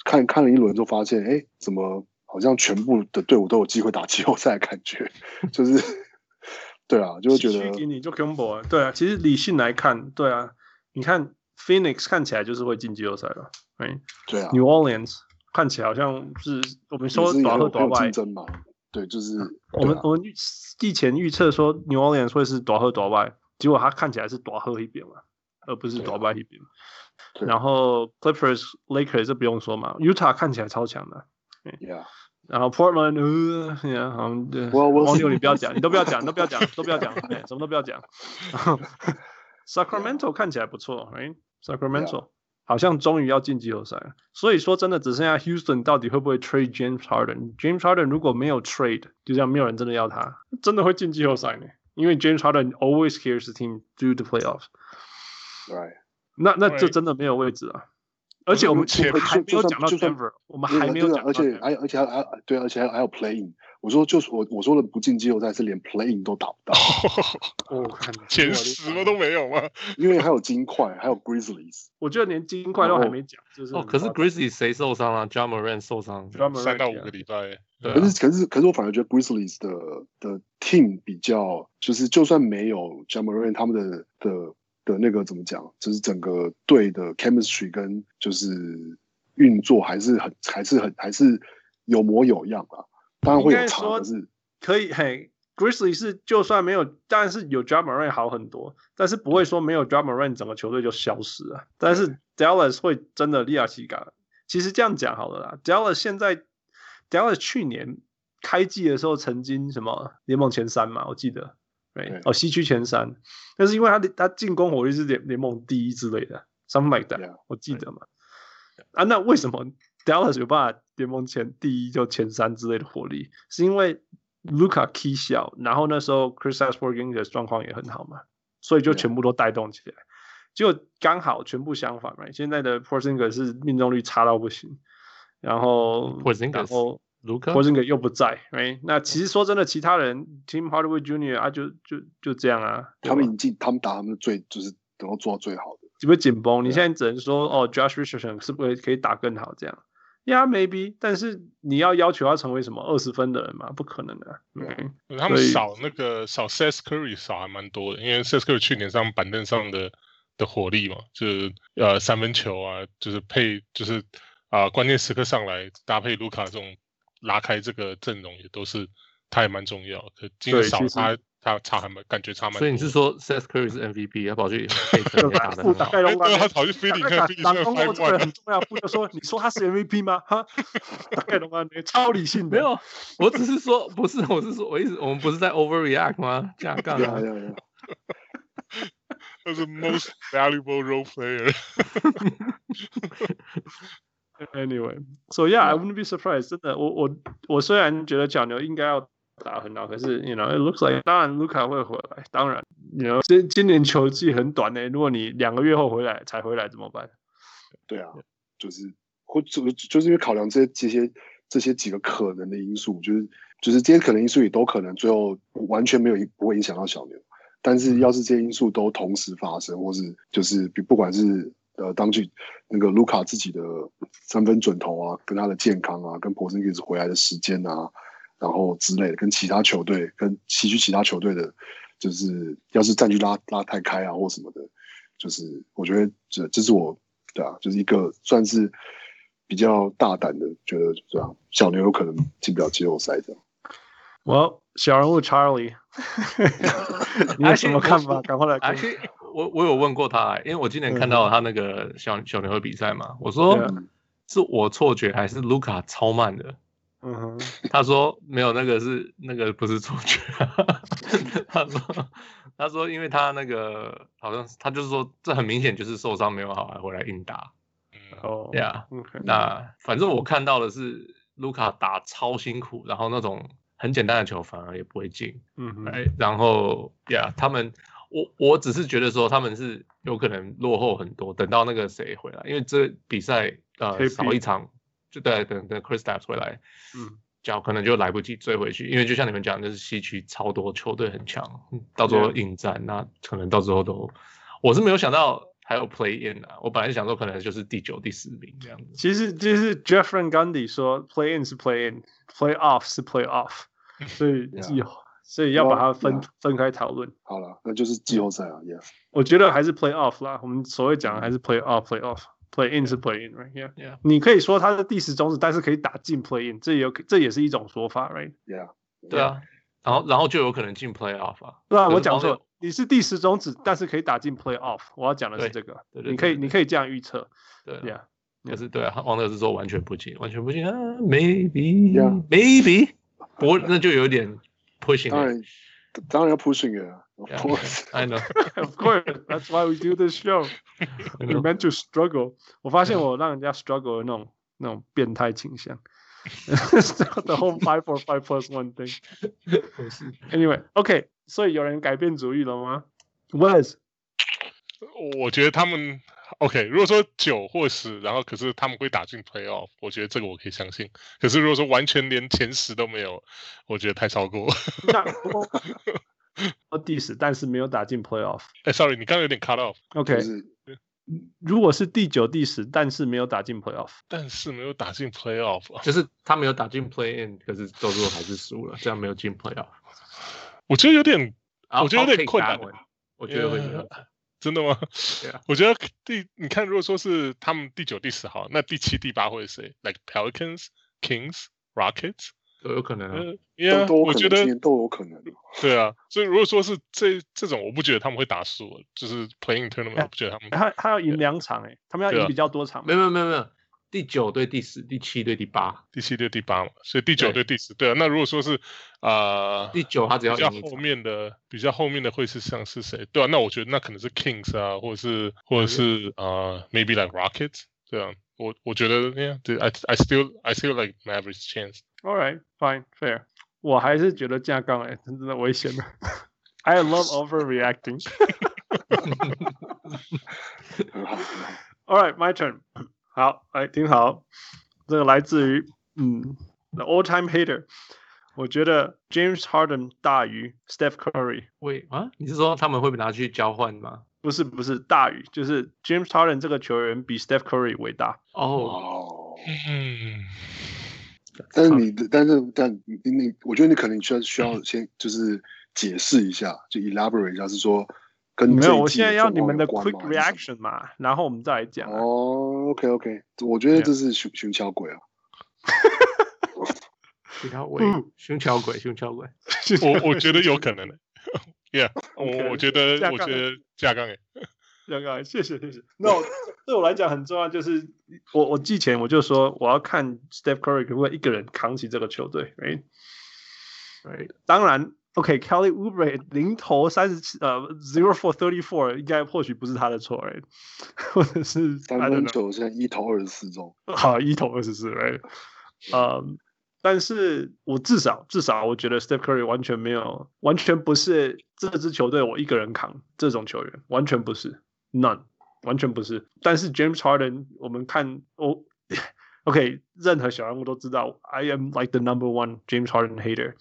看看了一轮之后，发现哎，怎么好像全部的队伍都有机会打季后赛的感觉？就是，对啊，就会觉得你就 combo 对啊，其实理性来看，对啊，你看 Phoenix 看起来就是会进季后赛了，哎，对啊，New Orleans 看起来好像是我们说短和短外竞争嘛，对，就是我们我们季前预测说 New Orleans 会是短和短外，结果他看起来是短和一边嘛，而不是短外一边。然后 Clippers、Lakers 这不用说嘛，Utah 看起来超强的，Yeah. 然后 Portland，呃，Yeah，好，对，王牛你不要讲，你都不要讲，你都不要讲，都不要讲，什么都不要讲。Sacramento 看起来不错，Right？Sacramento Yeah. 好像终于要进季后赛了。所以说真的只剩下 Houston 到底会不会 trade James Harden？James Harden 如果没有 trade，就这样没有人真的要他，真的会进季后赛呢？因为 James Harden always carries the team through the playoffs。Right. 那那就真的没有位置啊！而且我们还没有讲到 Denver，我们还没有讲到，而且还而且还还对，而且还还有 Play-in。我说就是我我说的不进季后赛是连 playing 都打不到。哦，前十么都没有吗？因为还有金块，还有 Grizzlies。我觉得连金块都还没讲，就是哦。可是 Grizzlies 谁受伤了？Ja Morant 受伤，三到五个礼拜。可是可是可是我反而觉得 Grizzlies 的的 Team 比较，就是就算没有 Ja Morant 他们的的。的那个怎么讲？就是整个队的 chemistry 跟就是运作还是很还是很还是有模有样啊。当然会有差，可是可以嘿，Grizzly 是就算没有，当然是有 Morant 好很多，但是不会说没有 Morant 整个球队就消失了。但是 Dallas 会真的利亚西嘎。其实这样讲好了啦，Dallas 现在 Dallas 去年开季的时候曾经什么联盟前三嘛，我记得。对哦，西区前三，但是因为他的他进攻火力是联联盟第一之类的，something like that，yeah, 我记得嘛。对啊，那为什么 Dallas 有办法联盟前第一就前三之类的火力？是因为 Luca key 小，然后那时候 Kristaps Porzingis 的状况也很好嘛，所以就全部都带动起来。Yeah. 就刚好全部相反嘛，现在的 Porzinger 是命中率差到不行，然后 Porzingis 然后。Porzinger 又不在，，right？，那其实说真的，其他人 Tim Hardaway Junior 啊，就就就这样啊。他们已经他们打他们最就是能够做到最好的，就会紧绷。你现在只能说哦，Josh Richardson 是不是可以打更好这样？Yeah，maybe，但是你要要求他成为什么二十分的人嘛？不可能的。嗯，他们少那个少 Curry 少还蛮多的，因为 Curry 去年上板凳上的的火力嘛，就是呃三分球啊，就是配就是啊、呃、关键时刻上来搭配卢卡这种。拉开这个阵容也都是，他也蛮重要。可今年少他，他差还蛮，感觉差蛮。所以你是说 Seth Curry 是 MVP，他跑去 费城打的很好。他跑去菲利克，菲利克很重要。不就说你说他是 MVP 吗？哈，大概懂吗？超理性的。没有，我只是说不是，我是说我一直，我们不是在 overreact 吗？这样干嘛？他是 most valuable role player。Anyway, so yeah, I wouldn't be surprised. 真的，我我我虽然觉得小牛应该要打很好，可是 you know it looks like 当然卢卡会回来。当然，you know 今今年球季很短呢，如果你两个月后回来才回来怎么办？对啊，就是或就就是因为考量这些这些这些几个可能的因素，就是就是这些可能因素也都可能最后完全没有不会影响到小牛。但是要是这些因素都同时发生，或是就是不管是。呃，当去那个卢卡自己的三分准头啊，跟他的健康啊，跟 Porzingis 回来的时间啊，然后之类的，跟其他球队跟西区其他球队的，就是要是战局拉拉太开啊，或什么的，就是我觉得这这是我对啊，就是一个算是比较大胆的，觉得这样小牛有可能进不了季后赛这样。我小人物 Charlie，你有什么看法？赶快来看。我我有问过他，因为我今年看到他那个小小牛的比赛嘛，我说是我错觉还是卢卡超慢的？嗯哼，他说没有那个是那个不是错觉，他说他说因为他那个好像他就是说这很明显就是受伤没有好还回来硬打，哦，对啊，那反正我看到的是卢卡打超辛苦，然后那种很简单的球反而也不会进，嗯哼，哎，然后呀，他们我我只是觉得说他们是有可能落后很多，等到那个谁回来，因为这比赛呃少一场。就对，等等 Kristaps 回来，嗯，脚可能就来不及追回去，因为就像你们讲，就是西区超多球队很强，到时候应战，那可能到时候都，我是没有想到还有 Play In 啊，我本来想说可能就是第九、第十名这样子。其实就是 Jeffrey Gundy 说 Play In 是 Play In，Play Off 是 Play Off，所以季后，所以要把它分分开讨论。好了，那就是季后赛啊，Yeah。我觉得还是 Play Off 啦，我们所谓讲的还是 Play Off，Play Off。Play in 是 play in，right？Yeah，Yeah。你可以说他是第十种子，但是可以打进 play in，这也有这也是一种说法，right？Yeah，对啊。然后然后就有可能进 play off 啊。对啊，我讲错，你是第十种子，但是可以打进 play off。我要讲的是这个，你可以你可以这样预测。对，Yeah，也是对啊。王德是说完全不进，完全不进啊，Maybe，Maybe，不过那就有点 pushing。当然，当然要 pushing 啊。Of course, I know. Of course, that's why we do this show. We're meant to struggle. 我发现我让人家 struggle 的那种那种变态倾向。The whole five four five plus one thing. Anyway, OK. 所以有人改变主意了吗？Was？我觉得他们 OK。如果说九或十，然后可是他们会打进 Playoff，我觉得这个我可以相信。可是如果说完全连前十都没有，我觉得太超过。第十，但是没有打进 playoff。哎，sorry，你刚刚有点 cut off。OK，如果是第九、第十，但是没有打进 playoff，但是没有打进 playoff，就是他没有打进 play in，可是到最后还是输了，这样没有进 playoff。我觉得有点，我觉得有点困难。我觉得会真的吗？我觉得第，你看，如果说是他们第九、第十好，那第七、第八会是谁？Like Pelicans、Kings、Rockets。都有可能啊，嗯，都我觉得都有可能。对啊，所以如果说是这这种，我不觉得他们会打输，就是 playing tournament，我不觉得他们。他他要赢两场哎，他们要赢比较多场。没有没有没有，第九对第十，第七对第八，第七对第八嘛，所以第九对第十，对啊。那如果说是啊，第九他只要比较后面的，比较后面的会是像是谁？对啊，那我觉得那可能是 Kings 啊，或者是或者是啊，maybe like Rockets，对啊。我我觉得，Yeah，I I still I still like Mavericks chance。All right, fine, fair。我还是觉得架杠哎，真的危险的。I love overreacting。All right, my turn。 好，哎听好，这个来自于嗯，The all-time hater。我觉得 James Harden 大于 Steph Curry。喂啊，你是说他们会被拿去交换吗？不是不是，大于就是 James Harden 这个球员比 Steph Curry 伟大。哦，嗯。但是你的，但是但你你，我觉得你可能需要需要先就是解释一下，就 elaborate 一下，是说跟没有，我现在要你们的 quick reaction 嘛，然后我们再来讲。哦，OK OK，我觉得这是熊熊小鬼啊，熊桥鬼，熊小鬼，熊小鬼，我我觉得有可能的，Yeah，我我觉得我觉得架杠诶。架杠，谢谢谢谢。那对我来讲很重要，就是我我季前我就说我要看 Steph Curry 可不可以一个人扛起这个球队，right right。当然，OK，Kelly Oubre 零投三十七，呃，zero for thirty four，应该或许不是他的错，right？或者是三分球现在一投二十四中，好，一投二十四，right？嗯，但是我至少至少我觉得 Steph Curry 完全没有，完全不是这支球队我一个人扛这种球员，完全不是。None，完全不是。但是 James Harden，我们看哦，OK，任何小人物都知道，I am like the number one James Harden hater。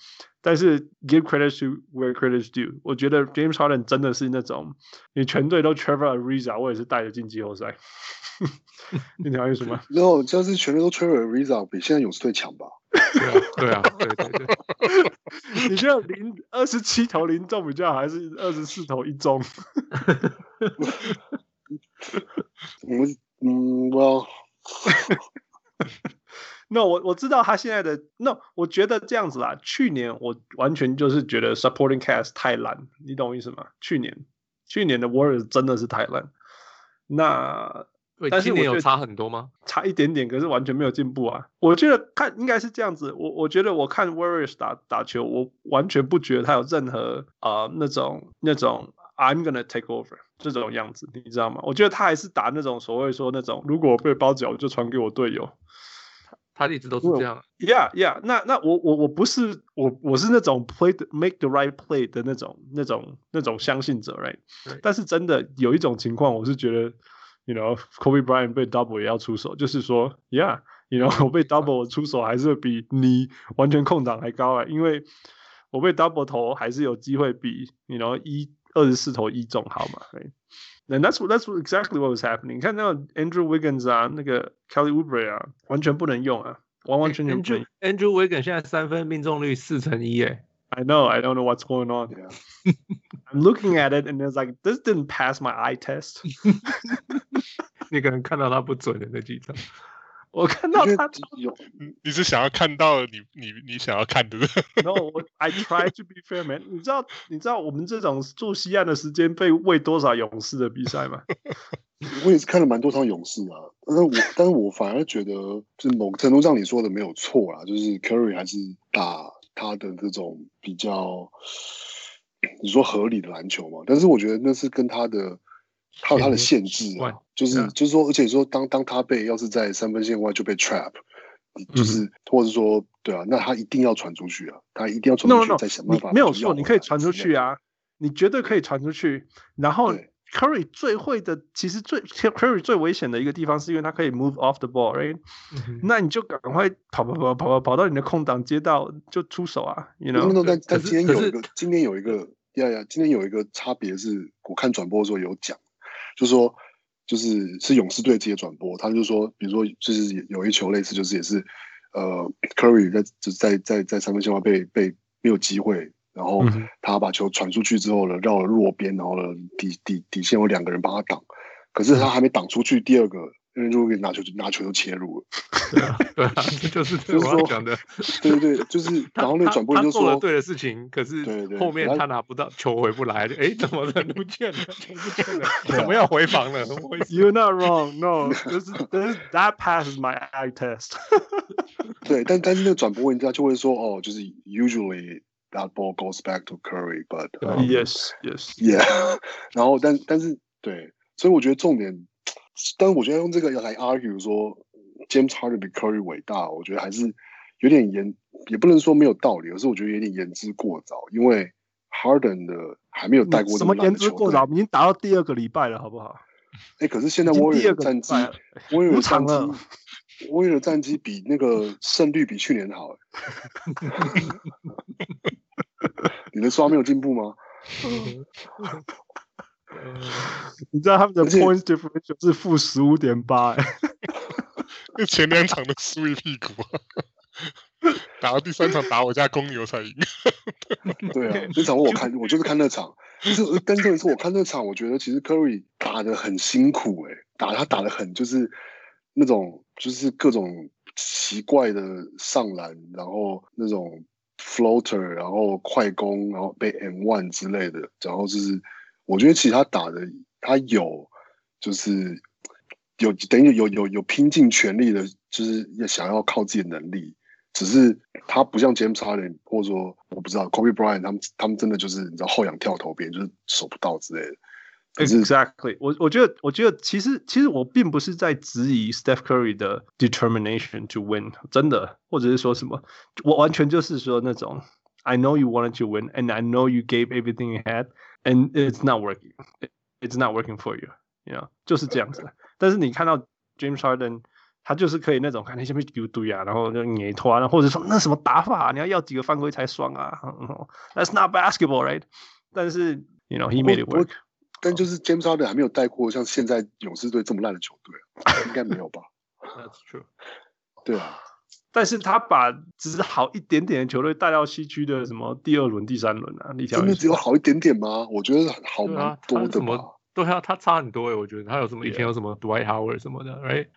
但是 give credit to where credit is due，我觉得 James Harden 真的是那种，你全队都 Trevor Ariza，我也是带着进季后赛。你讲为什么？然后就是全队都 Trevor Ariza，比现在勇士队强吧？对啊，对对对。你觉得零二十七投零中比较好，还是二十四投一中？我嗯，我 那我我知道他现在的那，我觉得这样子啦。去年我完全就是觉得 supporting cast 太烂，你懂我意思吗？去年去年的 Warriors 真的是太烂。那但是今年有我觉得差很多吗？差一点点，可是完全没有进步啊！我觉得看应该是这样子，我我觉得我看 Warriors 打打球，我完全不觉得他有任何啊、呃、那种那种 I'm gonna take over 这种样子，你知道吗？我觉得他还是打那种所谓说那种，如果我被包脚就传给我队友。他一直都是这样。Yeah, yeah 那。那那我我我不是我我是那种 play the, make the right play 的那种那种那种相信者，right？但是真的有一种情况，我是觉得，you know，Kobe Bryant 被 double 也要出手，就是说，Yeah，you know，我被 double 我出手还是比你完全空档还高啊，因为我被 double 投还是有机会比，you know，一二十四投一中好嘛，right？那 that's that's exactly what was happening。你看那个 Andrew Wiggins 啊，那个 Kelly Oubre 啊，完全不能用啊，完完全全不能用。 Andrew Andrew Wiggins 现在三分命中率四成一诶。 I know, I don't know what's going on. Yeah. I'm looking at it and it's like this didn't pass my eye test. 你可能看到他不准的那几场。 我看到他有，你是想要看到你你你想要看的？No, I try to be fair, man. 你知道你知道我们这种住西岸的时间被喂多少勇士的比赛吗？我也是看了蛮多场勇士啊，但是我但是我反而觉得，就是某个程度上你说的没有错啦，就是 Curry 还是打他的这种比较，你说合理的篮球嘛？但是我觉得那是跟他的。还有他的限制啊，就是、yeah. 就是说，而且说当当他被要是在三分线外就被 trap，就是、mm -hmm. 或者说对啊，那他一定要传出去啊，他一定要传出去 no, no, 再想办法。没有错，你可以传出去啊，你绝对可以传出去。然后 Curry 最会的，其实最 Curry 最危险的一个地方，是因为他可以 move off the ball，right？、Mm -hmm. 那你就赶快跑跑跑跑跑跑到你的空档接到就出手啊，you know？但但今天有一个今天有一个呀呀，今天有一个差别是，我看转播的时候有讲。就是说，就是是勇士队直接转播，他就说，比如说，就是有一球类似，就是也是，呃，Curry 在就在在在三分线外被被没有机会，然后他把球传出去之后呢，绕了弱边，然后呢底底底线有两个人帮他挡，可是他还没挡出去，第二个。因为如果拿球就拿球就切入了，对啊，对啊，这就是这我要讲的，对对对，就是 然后那转播就说做了对的事情，可是后面他拿不到球回不来，哎，怎么人不见了？球不见了，怎么要回防了？You're not wrong, no, this is this that passes my eye test 对，但但是那个转播人家就会说，哦，就是 usually that ball goes back to Curry, but yes, yes, yeah，然后但但是对，所以我觉得重点。但是我觉得用这个来 argue 说 James Harden 比 Curry 伟大，我觉得还是有点言，也不能说没有道理，而是我觉得有点言之过早。因为 Harden 的还没有带过什么言之过早，已经打到第二个礼拜了，好不好？哎，可是现在 Warriors 的战绩，Warriors 战绩，Warriors 的战绩比那个胜率比去年好。你的刷没有进步吗？你知道他们的 points differential 是负十五点八，哎，那前两场都输一屁股，打到第三场打我家公牛才赢。对啊，那场我看，我就是看那场，就是但是我看那场，我觉得其实 Curry 打得很辛苦，哎，打他打得很就是那种就是各种奇怪的上篮，然后那种 floater，然后快攻，然后被 M one 之类的，然后就是。我觉得其实他打的，他有，就是有等于有有有拼尽全力的，就是要想要靠自己的能力。只是他不像 James Harden，或者说我不知道 Kobe Bryant，他们他们真的就是你知道后仰跳投，别人就是守不到之类的。Exactly，我我觉得我觉得其实其实我并不是在质疑 Steph Curry 的 determination to win，真的，或者是说什么，我完全就是说那种 I know you wanted to win，and I know you gave everything you had。And it's not working. It's not working for you. You know，就是这样子。但是你看到 James Harden，他就是可以那种看那些被丢堆啊，然后就捏拖啊，或者说那什么打法啊，你要要几个犯规才爽啊？That's not basketball, right？但是，you know, he made it work。但就是 James Harden 还没有带过像现在勇士队这么烂的球队，应该没有吧？That's true。对啊。 但是他把只是好一点点的球队带到西区的什么第二轮、第三轮啊？你真的只有好一点点吗？我觉得好蛮多的嘛。对啊，他差很多诶，我觉得他有什么以前有什么 Dwight Howard 什么的，right？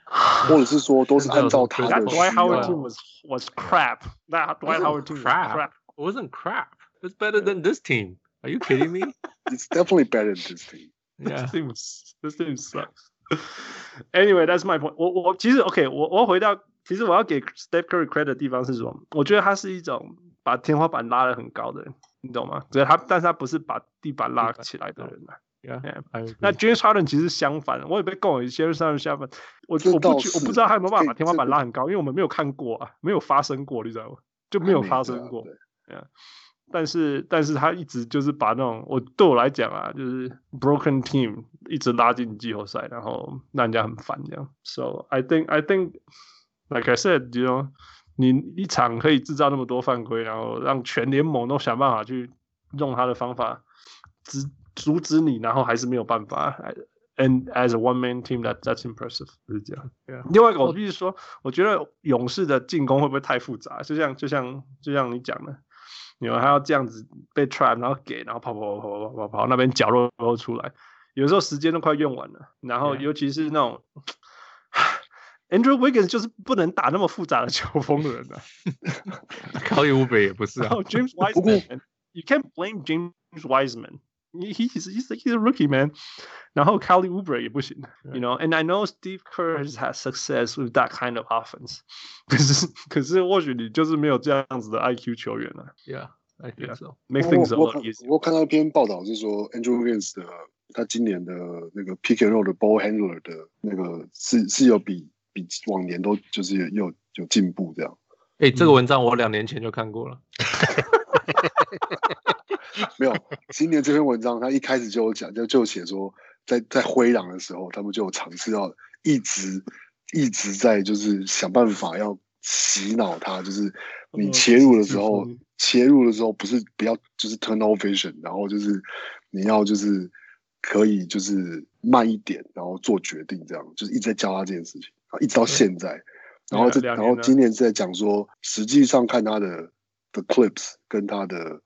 或者是说都是按照他的。Dwight Howard team was was crap. That Dwight Howard team crap. Wasn't crap. It's better than this team. Are you kidding me? It's definitely better than this team. Yeah, this team this team sucks. Anyway，that's my point 我。我我其实 OK，我我回到，其实我要给 Steph Curry credit 的地方是什么？我觉得他是一种把天花板拉得很高的人，你懂吗？只是他，但是他不是把地板拉起来的人啊。Yeah, yeah. 那 James Harden 其实相反，我也被告有些人上相反。我我不我不知道他有没有办法把天花板拉很高，因为我们没有看过啊，没有发生过，你知道吗？就没有发生过。Yeah. 但是但是他一直就是把那种我对我来讲啊，就是 broken team 一直拉进季后赛，然后让人家很烦这样。So I think I think like I said，you know，你一场可以制造那么多犯规，然后让全联盟都想办法去用他的方法阻阻止你，然后还是没有办法。And as a one man team, that that's impressive，就是这样。Yeah. 另外一个我必须说，我觉得勇士的进攻会不会太复杂？就像就像就像你讲的。你们还要这样子被 trap，然后给，然后跑跑跑跑跑跑跑，那边角落都出来，有时候时间都快用完了。然后尤其是那种 Andrew Wiggins 就是不能打那么复杂的球风的人啊。Kelly Oubre 也不是啊。James Wiseman，you can't blame James Wiseman。He he's he's he's a rookie man，然后 Kelly Oubre 也不行，you know，and I know Steve Kerr has had success with that kind of offense，可是可是或许你就是没有这样子的 IQ 球员了。Yeah，I think so。Make things a lot easier。我看到一篇报道是说，Andrew Wiggins 的他今年的那个 pick and roll 的 ball handler 的那个是是有比比往年都就是有有进步这样。哎，这个文章我两年前就看过了。 没有，今年这篇文章他一开始就有讲，就就写说在，在在灰狼的时候，他们就有尝试要一直一直在就是想办法要洗脑他，就是你切入的时候，嗯、切入的时候不是不要就是 turn off vision，然后就是你要就是可以就是慢一点，然后做决定，这样就是一直在教他这件事情，一直到现在，然后这然后今年是在讲说，实际上看他的的 clips 跟他的。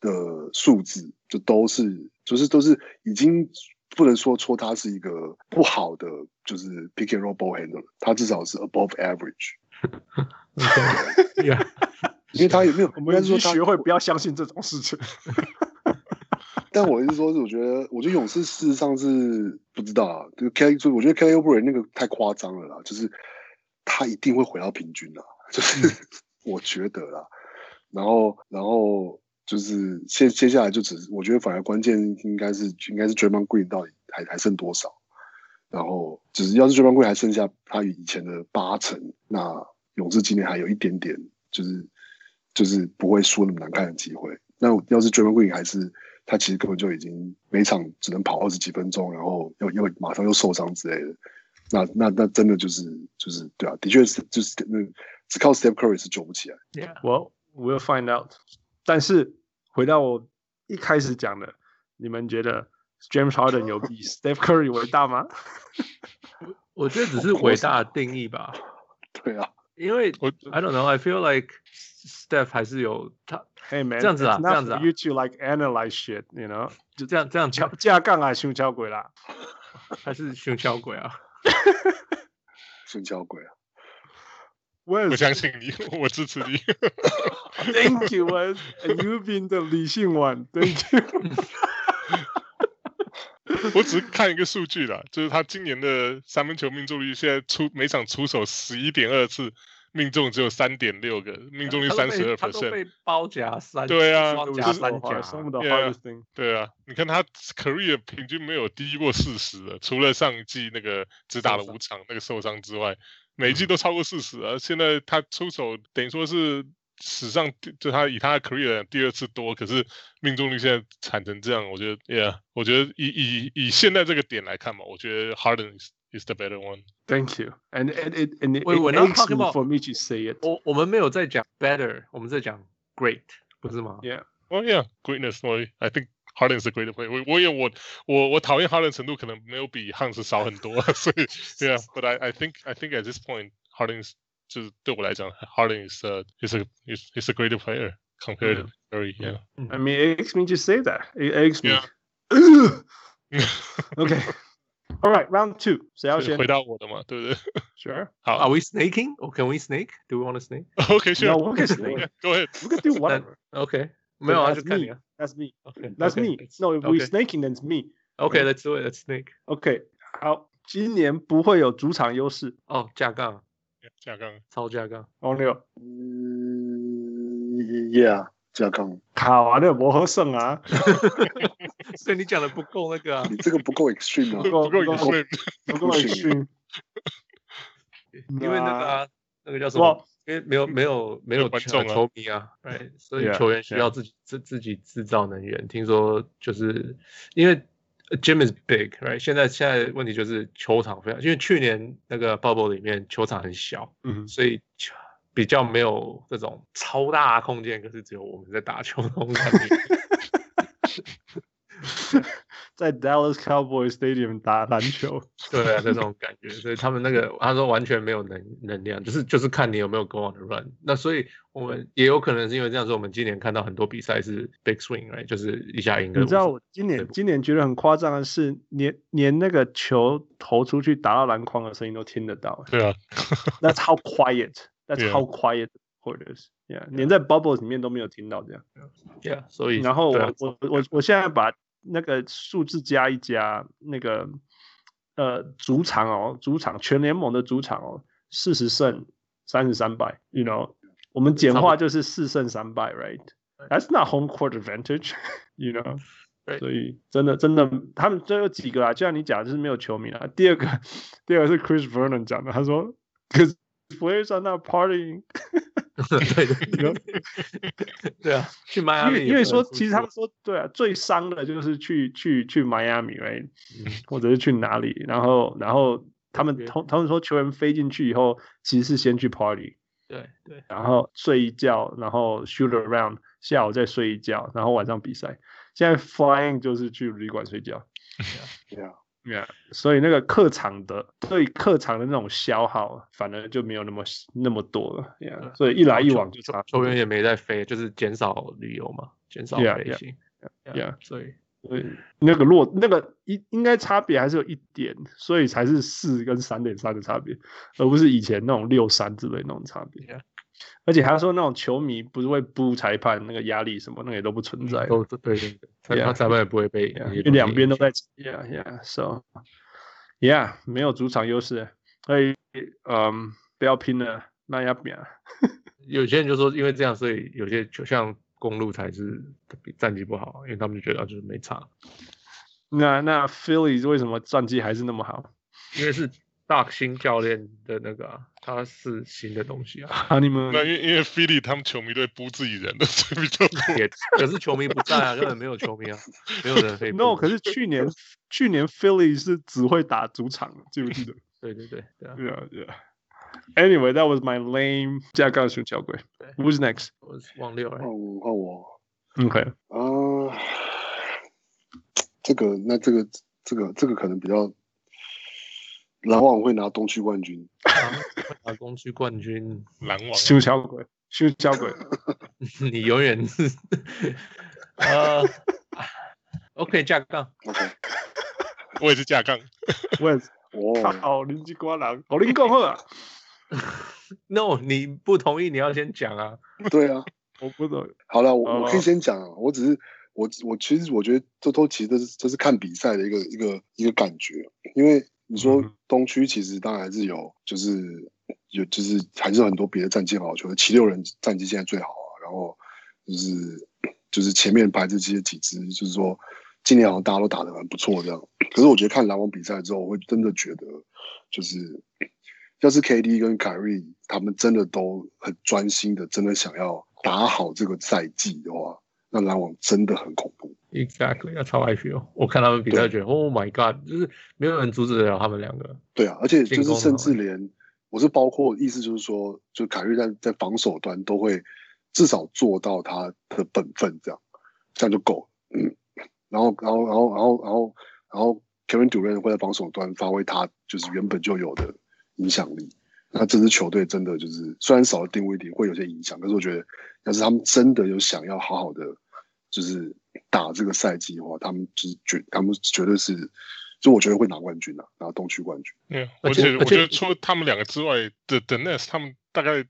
的数字就都是，就是都是已经不能说说他是一个不好的，就是 pick and roll ball handler，他至少是 above average。因为他有没有？我们说他学会不要相信这种事情。但我意思说，是我觉得，我觉得勇士事实上是不知道啊。就 K，就我觉得 Kelly Oubre 那个太夸张了啦，就是他一定会回到平均的，就是、嗯、我觉得啦。然后，然后。就是接接下来就只是，我觉得反而关键应该是应该是 Draymond Green 到底还还剩多少，然后只是要是 Draymond Green 还剩下他以前的八成，那勇士今年还有一点点就是就是不会输那么难看的机会。那要是 Draymond Green 还是他其实根本就已经每场只能跑二十几分钟，然后又又马上又受伤之类的，那那那真的就是就是对啊，的确是就是那只靠 Steph Curry 是救不起来。Yeah，well we'll find out。但是回到我一开始讲的，你们觉得 James Harden 有比 Steph Curry 伟大吗？我觉得只是伟大的定义吧。对啊，因为我 I don't know，I feel like Steph 还是有他。Hey man，这样子啊，这样子啊。You to like analyze shit，you know？就这样这样架架杠啊，胸敲鬼啦，还是胸敲鬼啊？胸敲鬼啊！我相信你，我支持你。Thank you, and you've been the 理性 one. Thank you. 我只是看一个数据啦，就是他今年的三分球命中率，现在出每场出手十一点二次，命中只有三点六个，命中率三十二 percent。被包夹三，对啊，夹三夹。对啊，你看他 career 平均没有低过四十的，除了上一季那个只打了五场那个受伤之外。每季都超过四十啊！现在他出手等于说是史上就他以他的 career 第二次多，可是命中率现在惨成这样，我觉得，Yeah，我觉得以以以现在这个点来看嘛，我觉得 Harden is is the better one。Thank you. And and and and it makes me for me to say it。我我们没有在讲 better，我们在讲 great，不是吗？Yeah. Oh yeah, greatness. I think. Harden 是 great player，我我也我我我讨厌 Harden 程度可能没有比 Hans 少很多，所以，Yeah，but I I think I think at this point Harden 就是对我来讲，Harden is a is a is is a great player compared to Curry。Yeah。I mean, it makes me just say that. It makes me. Okay. All right, round two，谁要先？回到我的嘛，对不对？Sure。好，Are we snaking? Or can we snake? Do we want to snake? Okay, sure. No, we can snake. Go ahead. We can do whatever. Okay. 没有啊，就看你啊。That's me. Okay. That's me. No, if we snaking, then it's me. Okay, let's do it. Let's snake. Okay. 好，今年不会有主场优势哦，加杠，加杠，超加杠，王六，嗯，Yeah，加杠。卡完了磨合胜啊，所以你讲的不够那个啊，你这个不够 extreme 啊，不够 extreme，不够 extreme，因为那个啊，那个叫什么？因为没有没有没有观众球迷啊，对，所以球员需要自己自自己制造能源。听说就是因为 gym is big，right？现在现在问题就是球场非常，因为去年那个 bubble 里面球场很小，嗯，所以比较没有这种超大空间，可是只有我们在打球那种感觉。在 Dallas Cowboys Stadium 打篮球，对啊，这种感觉，所以他们那个他说完全没有能能量，就是就是看你有没有 go on the run。那所以我们也有可能是因为这样说，我们今年看到很多比赛是 big swing，right？就是一下赢。你知道我今年今年觉得很夸张的是，连连那个球投出去打到篮筐的声音都听得到。对啊，That's how quiet，That's how quiet it is，yeah，连在 bubbles 里面都没有听到这样。Yeah，所以然后我我我我现在把。那个数字加一加，那个呃主场哦，主场全联盟的主场哦，四十胜三十三败，you know，我们简化就是四胜三败，right？That's not home court advantage，you know，所以真的真的，他们这有几个啊？就像你讲，就是没有球迷啊。第二个，第二个是 Chris Vernon 讲的，他说，Cause players are not partying。对对 对啊，去迈阿密，因为说其实他们说对啊，最伤的就是去去去迈阿密，right？或者是去哪里，然后然后他们他他们说球员飞进去以后，其实是先去 party，对对，然后睡一觉，然后 shoot around，下午再睡一觉，然后晚上比赛。现在 flying 就是去旅馆睡觉，yeah。Yeah, 所以那个客场的对客场的那种消耗，反而就没有那么那么多了。Yeah, 所以一来一往就差，球员也没在飞，就是减少旅游嘛，减少飞行。Yeah, yeah, 所以所以那个落那个应应该差别还是有一点，所以才是四跟三点三的差别，而不是以前那种六三之类那种差别。而且他说那种球迷不是会不裁判，那个压力什么，那个也都不存在。都对对对，裁判裁判也不会被，因为两边都在。Yeah yeah so yeah 没有主场优势，所以嗯不要拼了，那要拼。有些人就说因为这样，所以有些就像公路才是战绩不好，因为他们就觉得就是没差。那那 Philly 为什么战绩还是那么好？因为是。大新教练的那个、啊，他是新的东西啊。啊你们那因为因为菲利他们球迷队不自己人的，所以比较多。可是球迷不在啊，根本没有球迷啊，没有人可以。No，可是去年去年菲利是只会打主场，记不记得？对对对对啊对啊对啊。Anyway，that was my lame 加杠熊小鬼。Who's next？我是王六。换我换我。OK。啊，这个那这个这个这个可能比较。篮网会拿东区冠军，拿东区冠军，篮网修桥鬼，修桥鬼，你永远是，呃，OK 架杠，OK，我也是架杠，我也是，哦，好，邻居瓜郎，好，邻居好啊，No，你不同意，你要先讲啊，对啊，我不懂，好了，我我可以先讲啊，我只是我我其实我觉得这都其实这是这是看比赛的一个一个一个感觉，因为。你说东区其实当然还是有，就是有，就是还是很多别的战绩好球，七六人战绩现在最好啊。然后就是就是前面排这些几支，就是说今年好像大家都打得很不错这样。可是我觉得看篮网比赛之后，我会真的觉得，就是要是 KD 跟凯瑞他们真的都很专心的，真的想要打好这个赛季的话，那篮网真的很恐怖。Exactly，要超 I feel。我看他们比赛，觉得 Oh my God，就是没有人阻止得了他们两个。对啊，而且就是甚至连我是包括意思就是说，就凯瑞在在防守端都会至少做到他的本分，这样这样就够了。嗯，然后然后然后然后然后然后 Kevin Durant 会在防守端发挥他就是原本就有的影响力。那这支球队真的就是虽然少了丁威迪会有些影响，可是我觉得要是他们真的有想要好好的。就是打这个赛季的话，他们就是绝，他们绝对是，就我觉得会拿冠军的，拿东区冠军。对，而且我觉得除了他们两个之外的 The Nets，他们大概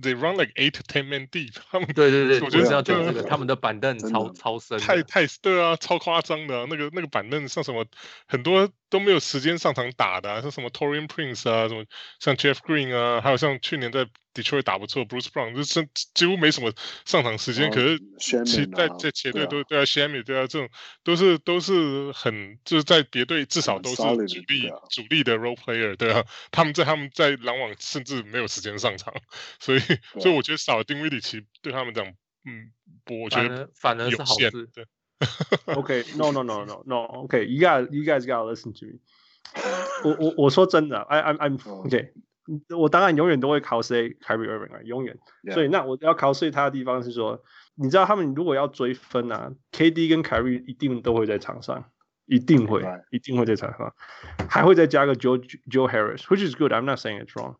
they run like eight to ten man deep。他们对对对，我觉得是要讲这个，他们的板凳超超深，太太对啊，超夸张的，那个那个板凳像什么很多都没有时间上场打的、啊，像什么 Torian Prince 啊，什么像 Jeff Green 啊，还有像去年在 Detroit 打不错 Bruce Brown，就是几乎没什么上场时间。可是其在在球队都对啊 Shamet 对啊，这种都是都是很就是在别队至少都是主力主力的 role player，对啊，他们在他们在篮网甚至没有时间上场，所以所以我觉得少了丁威迪奇对他们讲，嗯，我觉得反而是好事。对 OK, no, no, no, no, no. OK, you got, you guys gotta listen to me. 我我我说真的，I I'm I'm OK。我当然永远都会考谁，Kyrie Irving 啊，永远。所以那我要考虑他的地方是说，你知道他们如果要追分啊，KD 跟 Kyrie 一定都会在场上，一定会，一定会在场上，还会再加个 Joe Joe Harris，which is good. I'm not saying it's wrong.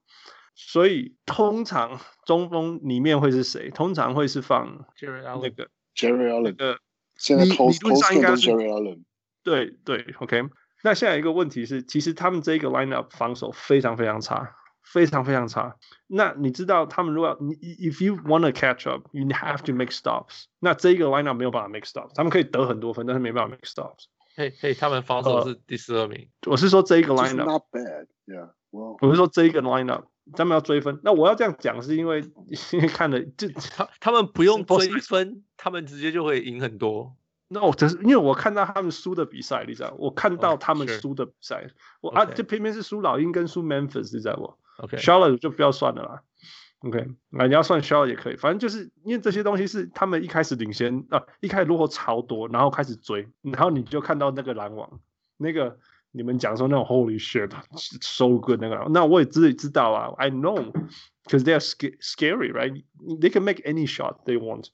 所以通常中锋里面会是谁？通常会是放 Jerry 那个 Jerry Allen 那个。 现在理理论上应该是 Jerry Allen 对对，OK。那现在一个问题是，其实他们这一个 lineup 防守非常非常差，非常非常差。那你知道他们如果你，if you want to catch up，you have to make stops。那这一个 lineup 没有办法 make stops，他们可以得很多分，但是没办法 make stops。嘿嘿，他们防守是第十二名。我是说这一个 lineup not bad, yeah. Well,。我是说这一个 lineup，他们要追分。那我要这样讲是因为因为看了就 他他们不用追分，他们直接就会赢很多。那我只是因为我看到他们输的比赛，你知道？我看到他们输的比赛，我啊，这偏偏是输老鹰跟输 Memphis，你知道不？OK，Charlotte 就不要算了啦。OK，那你要算 Charlotte 也可以，反正就是因为这些东西是他们一开始领先啊，一开始落后超多，然后开始追，然后你就看到那个篮网，那个你们讲说那种 Holy shit，so good 那个，那我也自己知道啊，I know，because they are scary，right？They can make any shot they want。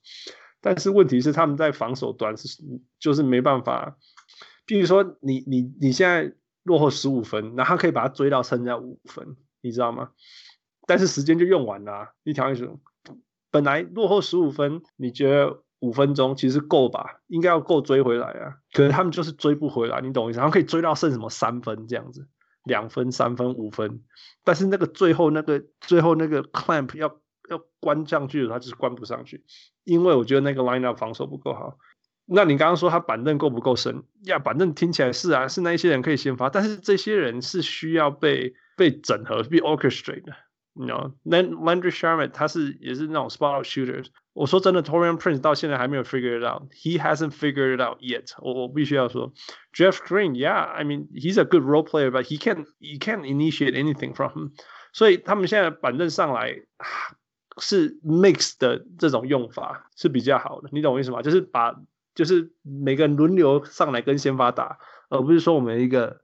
但是问题是他们在防守端是就是没办法，比如说你你你现在落后十五分，然后可以把它追到剩下五分，你知道吗？但是时间就用完了啊，一条意思，本来落后十五分，你觉得五分钟其实够吧？应该要够追回来啊，可能他们就是追不回来，你懂我意思？然后可以追到剩什么三分这样子，两分、三分、五分，但是那个最后那个最后那个 clamp 要。要关上去的，他就是关不上去，因为我觉得那个 lineup 防守不够好。那你刚刚说他板凳够不够深？呀，板凳听起来是啊，是那一些人可以先发，但是这些人是需要被被整合、被 orchestrate 的。你知道，Landry Shamet 他是也是那种 spot shooters。我说真的，Taurean Prince 到现在还没有 figure it out，he hasn't figured it out yet 我。我我必须要说，Jeff Green，yeah，I mean he's a good role player，but he can't he can't initiate anything from him。所以他们现在板凳上来。是 mix 的这种用法是比较好的，你懂我意思吗？就是把就是每个人轮流上来跟先发打，而不是说我们一个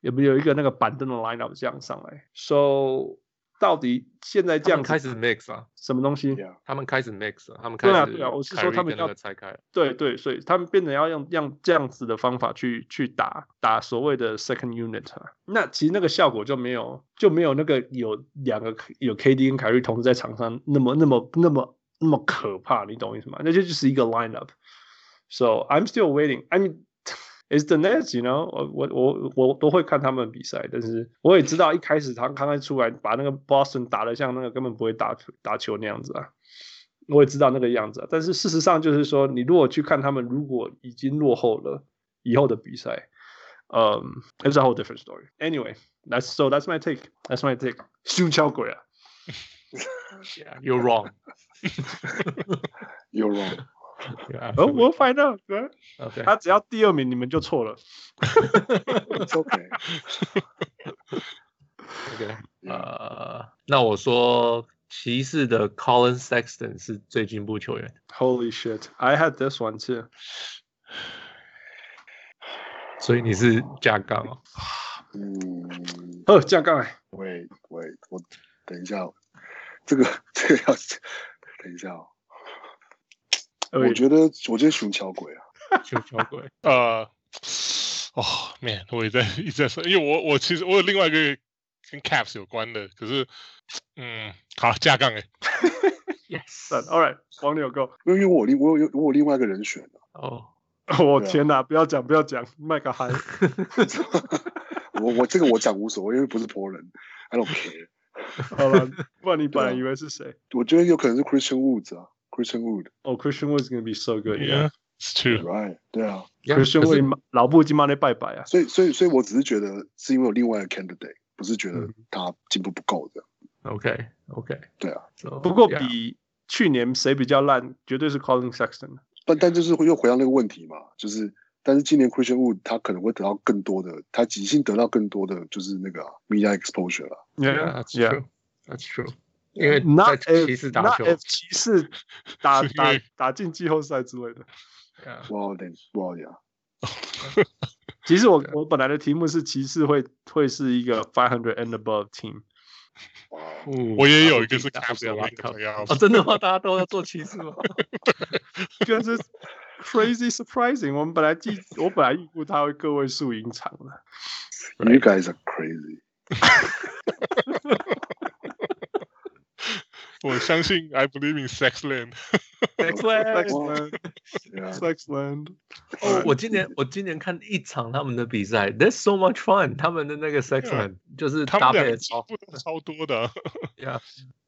有没有一个那个板凳的 lineup 这样上来。So 到底现在这样开始 mix 啊？什么东西他们开始 mix，他们开始。对啊，对啊，我是说他们要拆开。对对，所以他们变得要用用这样子的方法去去打打所谓的 second unit 啊。那其实那个效果就没有就没有那个有两个有 KD 跟凯瑞同时在场上那么那么那么那么可怕，你懂我意思吗？那就就是一个 lineup。So I'm still waiting. I mean. It's the Nets，you know，我我我我都会看他们比赛，但是我也知道一开始他刚刚出来把那个 Boston 打得像那个根本不会打打球那样子啊，我也知道那个样子啊，但是事实上就是说，你如果去看他们如果已经落后了以后的比赛，嗯、um,，it's a whole different story. Anyway，that's so that's my take. That's my take. 胸敲鬼啊，You're wrong. You're wrong. 哦，我 find out，对，OK，他只要第二名，你们就错了。OK，OK，呃，那我说骑士的 Collin Sexton 是最进步球员。Holy shit，I had this one too。所以你是加杠哦？嗯，哦，加杠哎。喂喂，我等一下，这个这个要等一下哦。我觉得我觉得熊小鬼啊，熊小鬼，呃，哦，man，我也在一直在说，因为我我其实我有另外一个跟 Caps 有关的，可是，嗯，好，加杠 哎，Yes，All right，黄牛 Go，因为我另我有我有另外一个人选哦，我天哪，不要讲不要讲，麦克嗨，我我这个我讲无所谓，因为不是波人，I don't care，好了，不然你本来以为是谁？我觉得有可能是 Christian Woods 啊。Christian Wood，哦、oh,，Christian Wood is gonna be so good，yeah， It's true。 ，right，对啊， Yeah，可是可是为老布金马那拜拜啊，所以所以所以我只是觉得是因为有另外的 candidate，不是觉得他进步不够的。 OK OK，对啊， So, 不过 yeah 比去年谁比较烂，绝对是 Colin Sexton。但但就是会又回到那个问题嘛，就是但是今年 Christian Wood 他可能会得到更多的，他即兴得到更多的就是那个啊 media exposure 了。 Yeah, that's yeah. true. That's true. 因为 if 骑士打 if 骑士打 打为打进季后赛之类的。，Yeah，哇，对，哇呀，其实我我本来的题目是骑士会会是一个 five hundred and above team。哇，我也有一个是打 Caps 的不了 Lakers 靠 playoffs 哦，真的吗？大家都要做骑士吗？就是 crazy surprising。我们本来记我本来预估他会个位数赢场的。You guys are crazy。我相信 I believe in Sexland。Sexland Yeah. Sexland。哦，我今年我今年看一场他们的比赛，That's so much fun。他们的那个 Sexland 就是他搭配超超多的啊，，Yeah，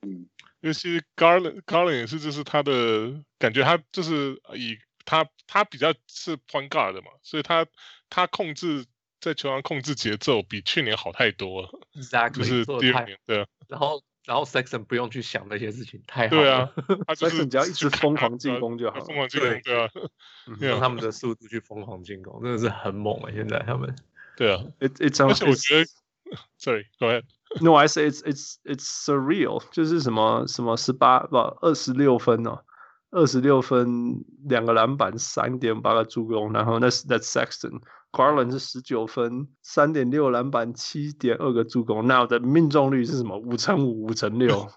嗯，尤其 Garland Garland 也是，就是他的感觉，他就是以他他比较是 point guard 的嘛，所以他他控制在球上控制节奏比去年好太多了，Exactly，是做得太第二年，对啊，然后然后 Sexton 不用去想那些事情，太好对啊了，他就是 Sexton 只要一直疯狂进攻就好了疯狂进攻，对啊，用他们的速度去疯狂进攻，真的是很猛啊！现在他们对啊，It it's 而且我 it's 觉得，sorry，go ahead。No, I say it's it's it's surreal，就是什么什么十八不二十六分哦，二十六分两个篮板三点八个助攻，然后那是 That's Sexton，Garland 是十九分三点六篮板七点二个助攻，那我的命中率是什么五乘五五乘六，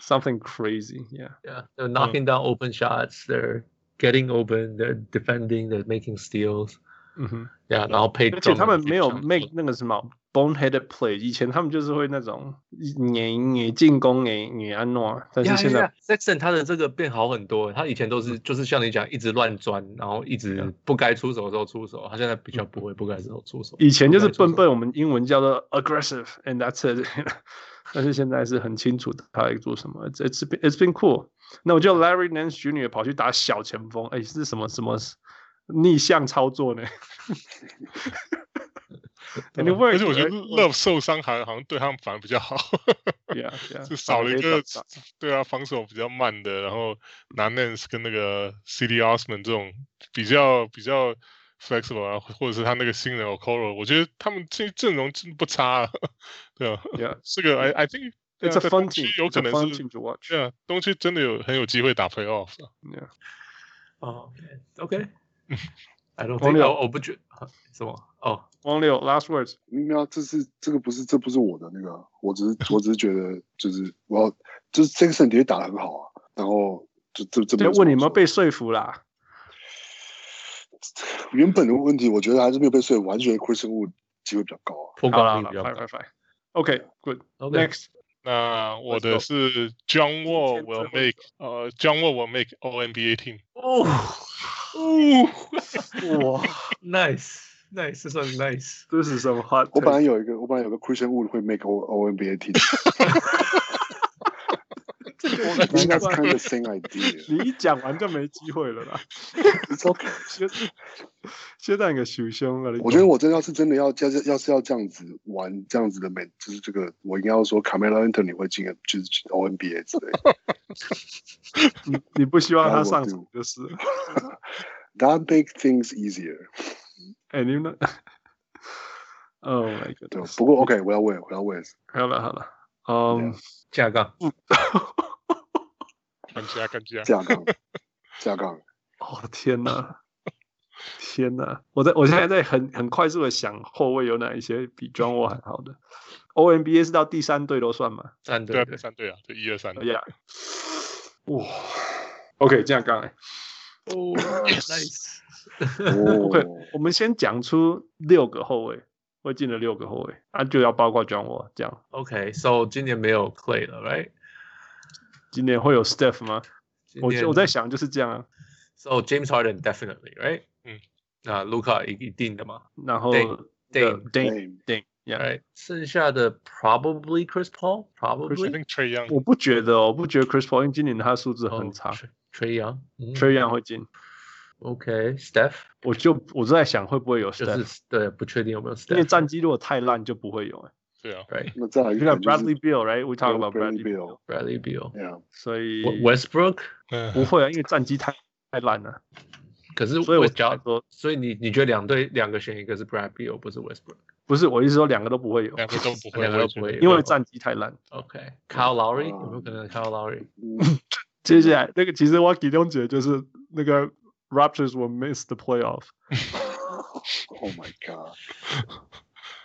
something crazy，yeah。 Yeah, they're knocking down open shots. They're getting open. They're defending. They're making steals. 嗯哼， Yeah，然后配而且他们 Drummond 没有去抢 make 那个什么 boneheaded play，以前他们就是会那种你你进攻你你安诺，但是现在. Sexton 他的这个变好很多。他以前都是就是像你讲，一直乱钻，然后一直不该出手的时候出手。他现在比较不会不该的时候出手。以前就是笨笨，我们英文叫做 aggressive，and that's it。但是现在是很清楚的他在做什么。It's been, it's been cool。那我叫 Larry Nance Jr. 跑去打小前锋，哎，是什么什么逆向操作呢？And 而且我觉得? Love 受伤还好像对他们反而比较好，Yeah, yeah. 就少了一个对啊防守比较慢的，然后拿 Nance 跟那个 CD Osman 这种比较比较 flexible 啊，或者是他那个新人 Okoro，我觉得他们这阵容真不差、啊，对啊，Yeah, 这个 I I think it's a 在 fun team. 有可 a 能 fun 是 team to watch. 对啊，东区真的有很有机会打 playoff 啊，Yeah. 哦，OK，OK。I don't 王 think 六我不觉什么哦。王六 last words. 没有，这是这个不是这不是我的那个，我只是我只是觉得就是我要就是这个胜的确打得很好啊，然后就这这没就问你有没有什么好说被说服啦？原本的问题，我觉得还是没有被说服，我还是觉得 Christian Wood 机会比较高啊。破高了好了功率比较高，fine fine fine. OK, good. OK Next. 那我的是 John Wall will make 呃 John Wall will make All NBA team，哦 哦，哇，nice nice，这算 nice。这是什么 hot？我本来有一个，我本来有个 Christian Wood 会 make O O N B A team， 应该是 kind of same idea。你一讲完就没机会了啦。It's okay。现现在个受伤了。我觉得我真的要是真的要要是要是要这样子玩这样子的美，就是这个我应该要说 Carmelo Anthony 会进，就是 O N B A 之类的。你你不希望他上就场就是。That make things easier。哎，你们，Oh my 对 god！，不过 OK，我要问，我要问，好了好了，嗯，架杠，看起来看起来，架杠，架杠。哦天哪，天哪！我在我现在在很很快速的想后卫有哪一些比 John Wall 还好的？ONBA 是到第三队都算吗？对啊，战队第三队啊，就一二三，哎呀，哇，OK，这样刚哎哦，nice。哦 OK，我们先讲出六个后卫会进了六个后卫，啊，就要包括 John Wall 这样。OK，so 今年没有 Clay 了，right？今年会有 Steph 吗？我我在想就是这样啊。So James Harden definitely，right？嗯，那 Luca 一一定的嘛然后 Dame- Dame Dame yeah。，right？剩下的 probably Chris Paul，probably think Trey Young，我不觉得哦，我不觉得 Chris Paul 因为今年他的数字哦很差。Trey Young，嗯 Trey Young 会进，OK，Steph，我就我就在想会不会有就 Steph，是对，不确定有没有 Steph，因为战绩如果太烂就不会有哎。对啊，对那再来一就像个就是 Bradley Beal，right？We talk about Bradley Bradley Beal， ，Bradley Beal， yeah，所以 Westbrook，嗯，不会啊，因为战绩太太烂了。可是所以我只要才说，所以你你觉得两队两个选一个是 Brad Beal 不是 Westbrook，不是我意思说两个都不会有，两个都不会，两个都不会有，因为战绩太烂。 OK，Kyle Lowry 哦有没有可能 Kyle Lowry？嗯，接下来那个其实我其中觉得就是那个 Raptors will miss the playoff。 Oh my god！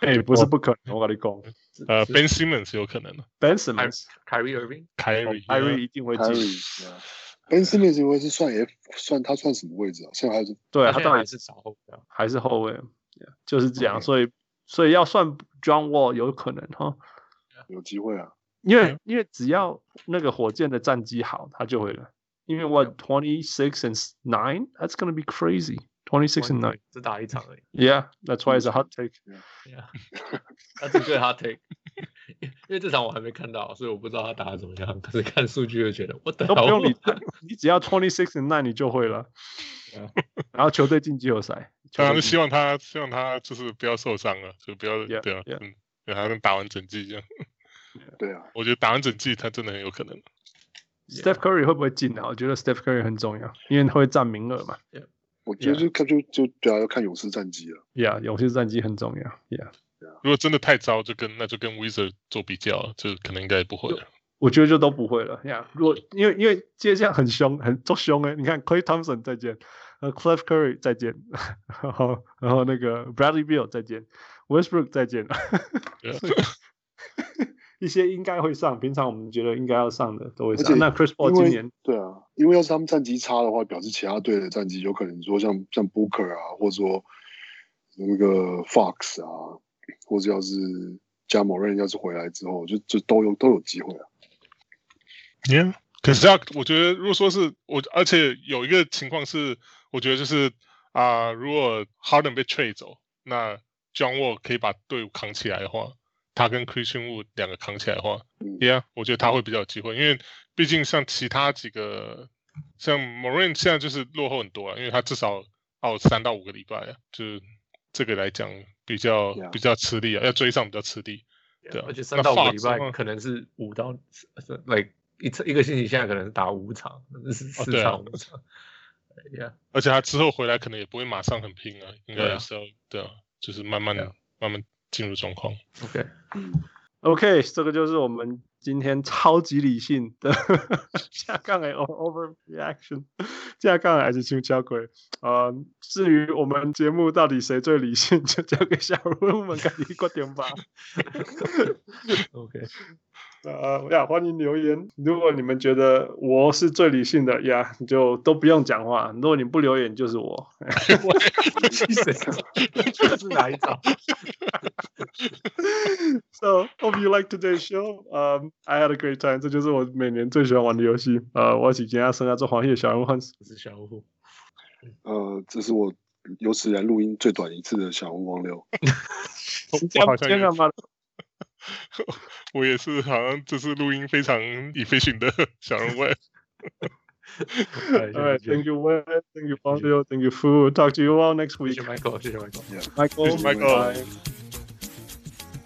哎，不是不可能，我跟你讲呃，Ben Simmons 有可能的，Ben Simmons、Kyrie Irving，，Kyrie，Kyrie 一定会进。Ben Simmons 因为是算 F，算他算什么位置啊？现在还是对他当然是少后。还是后卫就是这样。所以所以要算 John Wall 有可能哈，有机会啊。因为因为只要那个火箭的战绩好，他就会了。因为 what twenty six and nine that's gonna be crazy twenty six and nine 只打一场而已。yeah that's why it's a hot take Yeah，他只对他 take，因为这场我还没看到，所以我不知道他打的怎么样。可是看数据就觉得我等都不用理他，你只要 twenty six and nine 你就会了。然后球队进季后赛，当然是希望他希望他就是不要受伤了，就不要 Yeah, 对啊，yeah. 嗯，对他能打完整季这样。对啊，我觉得打完整季他真的很有可能。Steph Curry 会不会进啊？我觉得 Steph Curry 很重要，因为他会占名额嘛。我觉得就看就就对啊，要看勇士战绩了。Yeah，勇士战绩很重要。Yeah，如果真的太糟，就跟那就跟 Wizard 做比较，就可能应该不会了。我觉得就都不会了。Yeah，如果因为因为接下来很凶，很都凶哎。你看 Clay Thompson 再见，呃，Cliff Curry 再见，然后然后那个 Bradley Beal 再见，Westbrook 再见。一些应该会上，平常我们觉得应该要上的都会而且上。那 Chris Paul 今年对啊，因为要是他们战绩差的话，表示其他队的战绩有可能说像像 Booker 啊，或者说那个 Fox 啊，或者要是加某人要是回来之后，就就都有都有机会啊。Yeah，可是啊我觉得，如果说是我，而且有一个情况是，我觉得就是啊、如果 Harden 被 trade 走，那 John Wall 可以把队伍扛起来的话，他跟 Christian Wood 两个扛起来的话、嗯 y e a h 我觉得他会比较有机会，因为毕竟像其他几个，像 m o r i n 现在就是落后很多啊，因为他至少要三到五个礼拜啊，就是这个来讲比较 Yeah. 比较吃力啊，要追上比较吃力。对啊而且三到五个礼拜可能是五到，like 一次一个星期，现在可能是打五场，是四场五场。Yeah，而且他之后回来可能也不会马上很拼啊，应该是要对啊，就是慢慢的、慢慢进入状况。OK，嗯，OK，这个就是我们今天超级理性的 下杠哎 overreaction，下 杠还是青交鬼。呃，至于我们节目到底谁最理性，就交给小润我们赶紧过点吧。OK，呃呀，欢迎留言。如果你们觉得我是最理性的呀，你就都不用讲话。如果你不留言，就是我。这 是哪一招？So hope you like today's show. Um, I had a great time. 这就是我每年最喜欢玩的游戏。呃，我是今天生涯做黄页小人物是小五。呃，这是我有史以来录音最短一次的小红光六。这样这样干嘛？我也是，好像这是录音非常 efficient 的小人物。All right, thank you, Wes. Thank you, Fangio. Thank you, Fu. Talk to you all next 谢 week. 谢 Michael，Michael。Michael, Michael bye.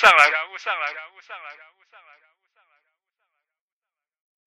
上来感悟上来。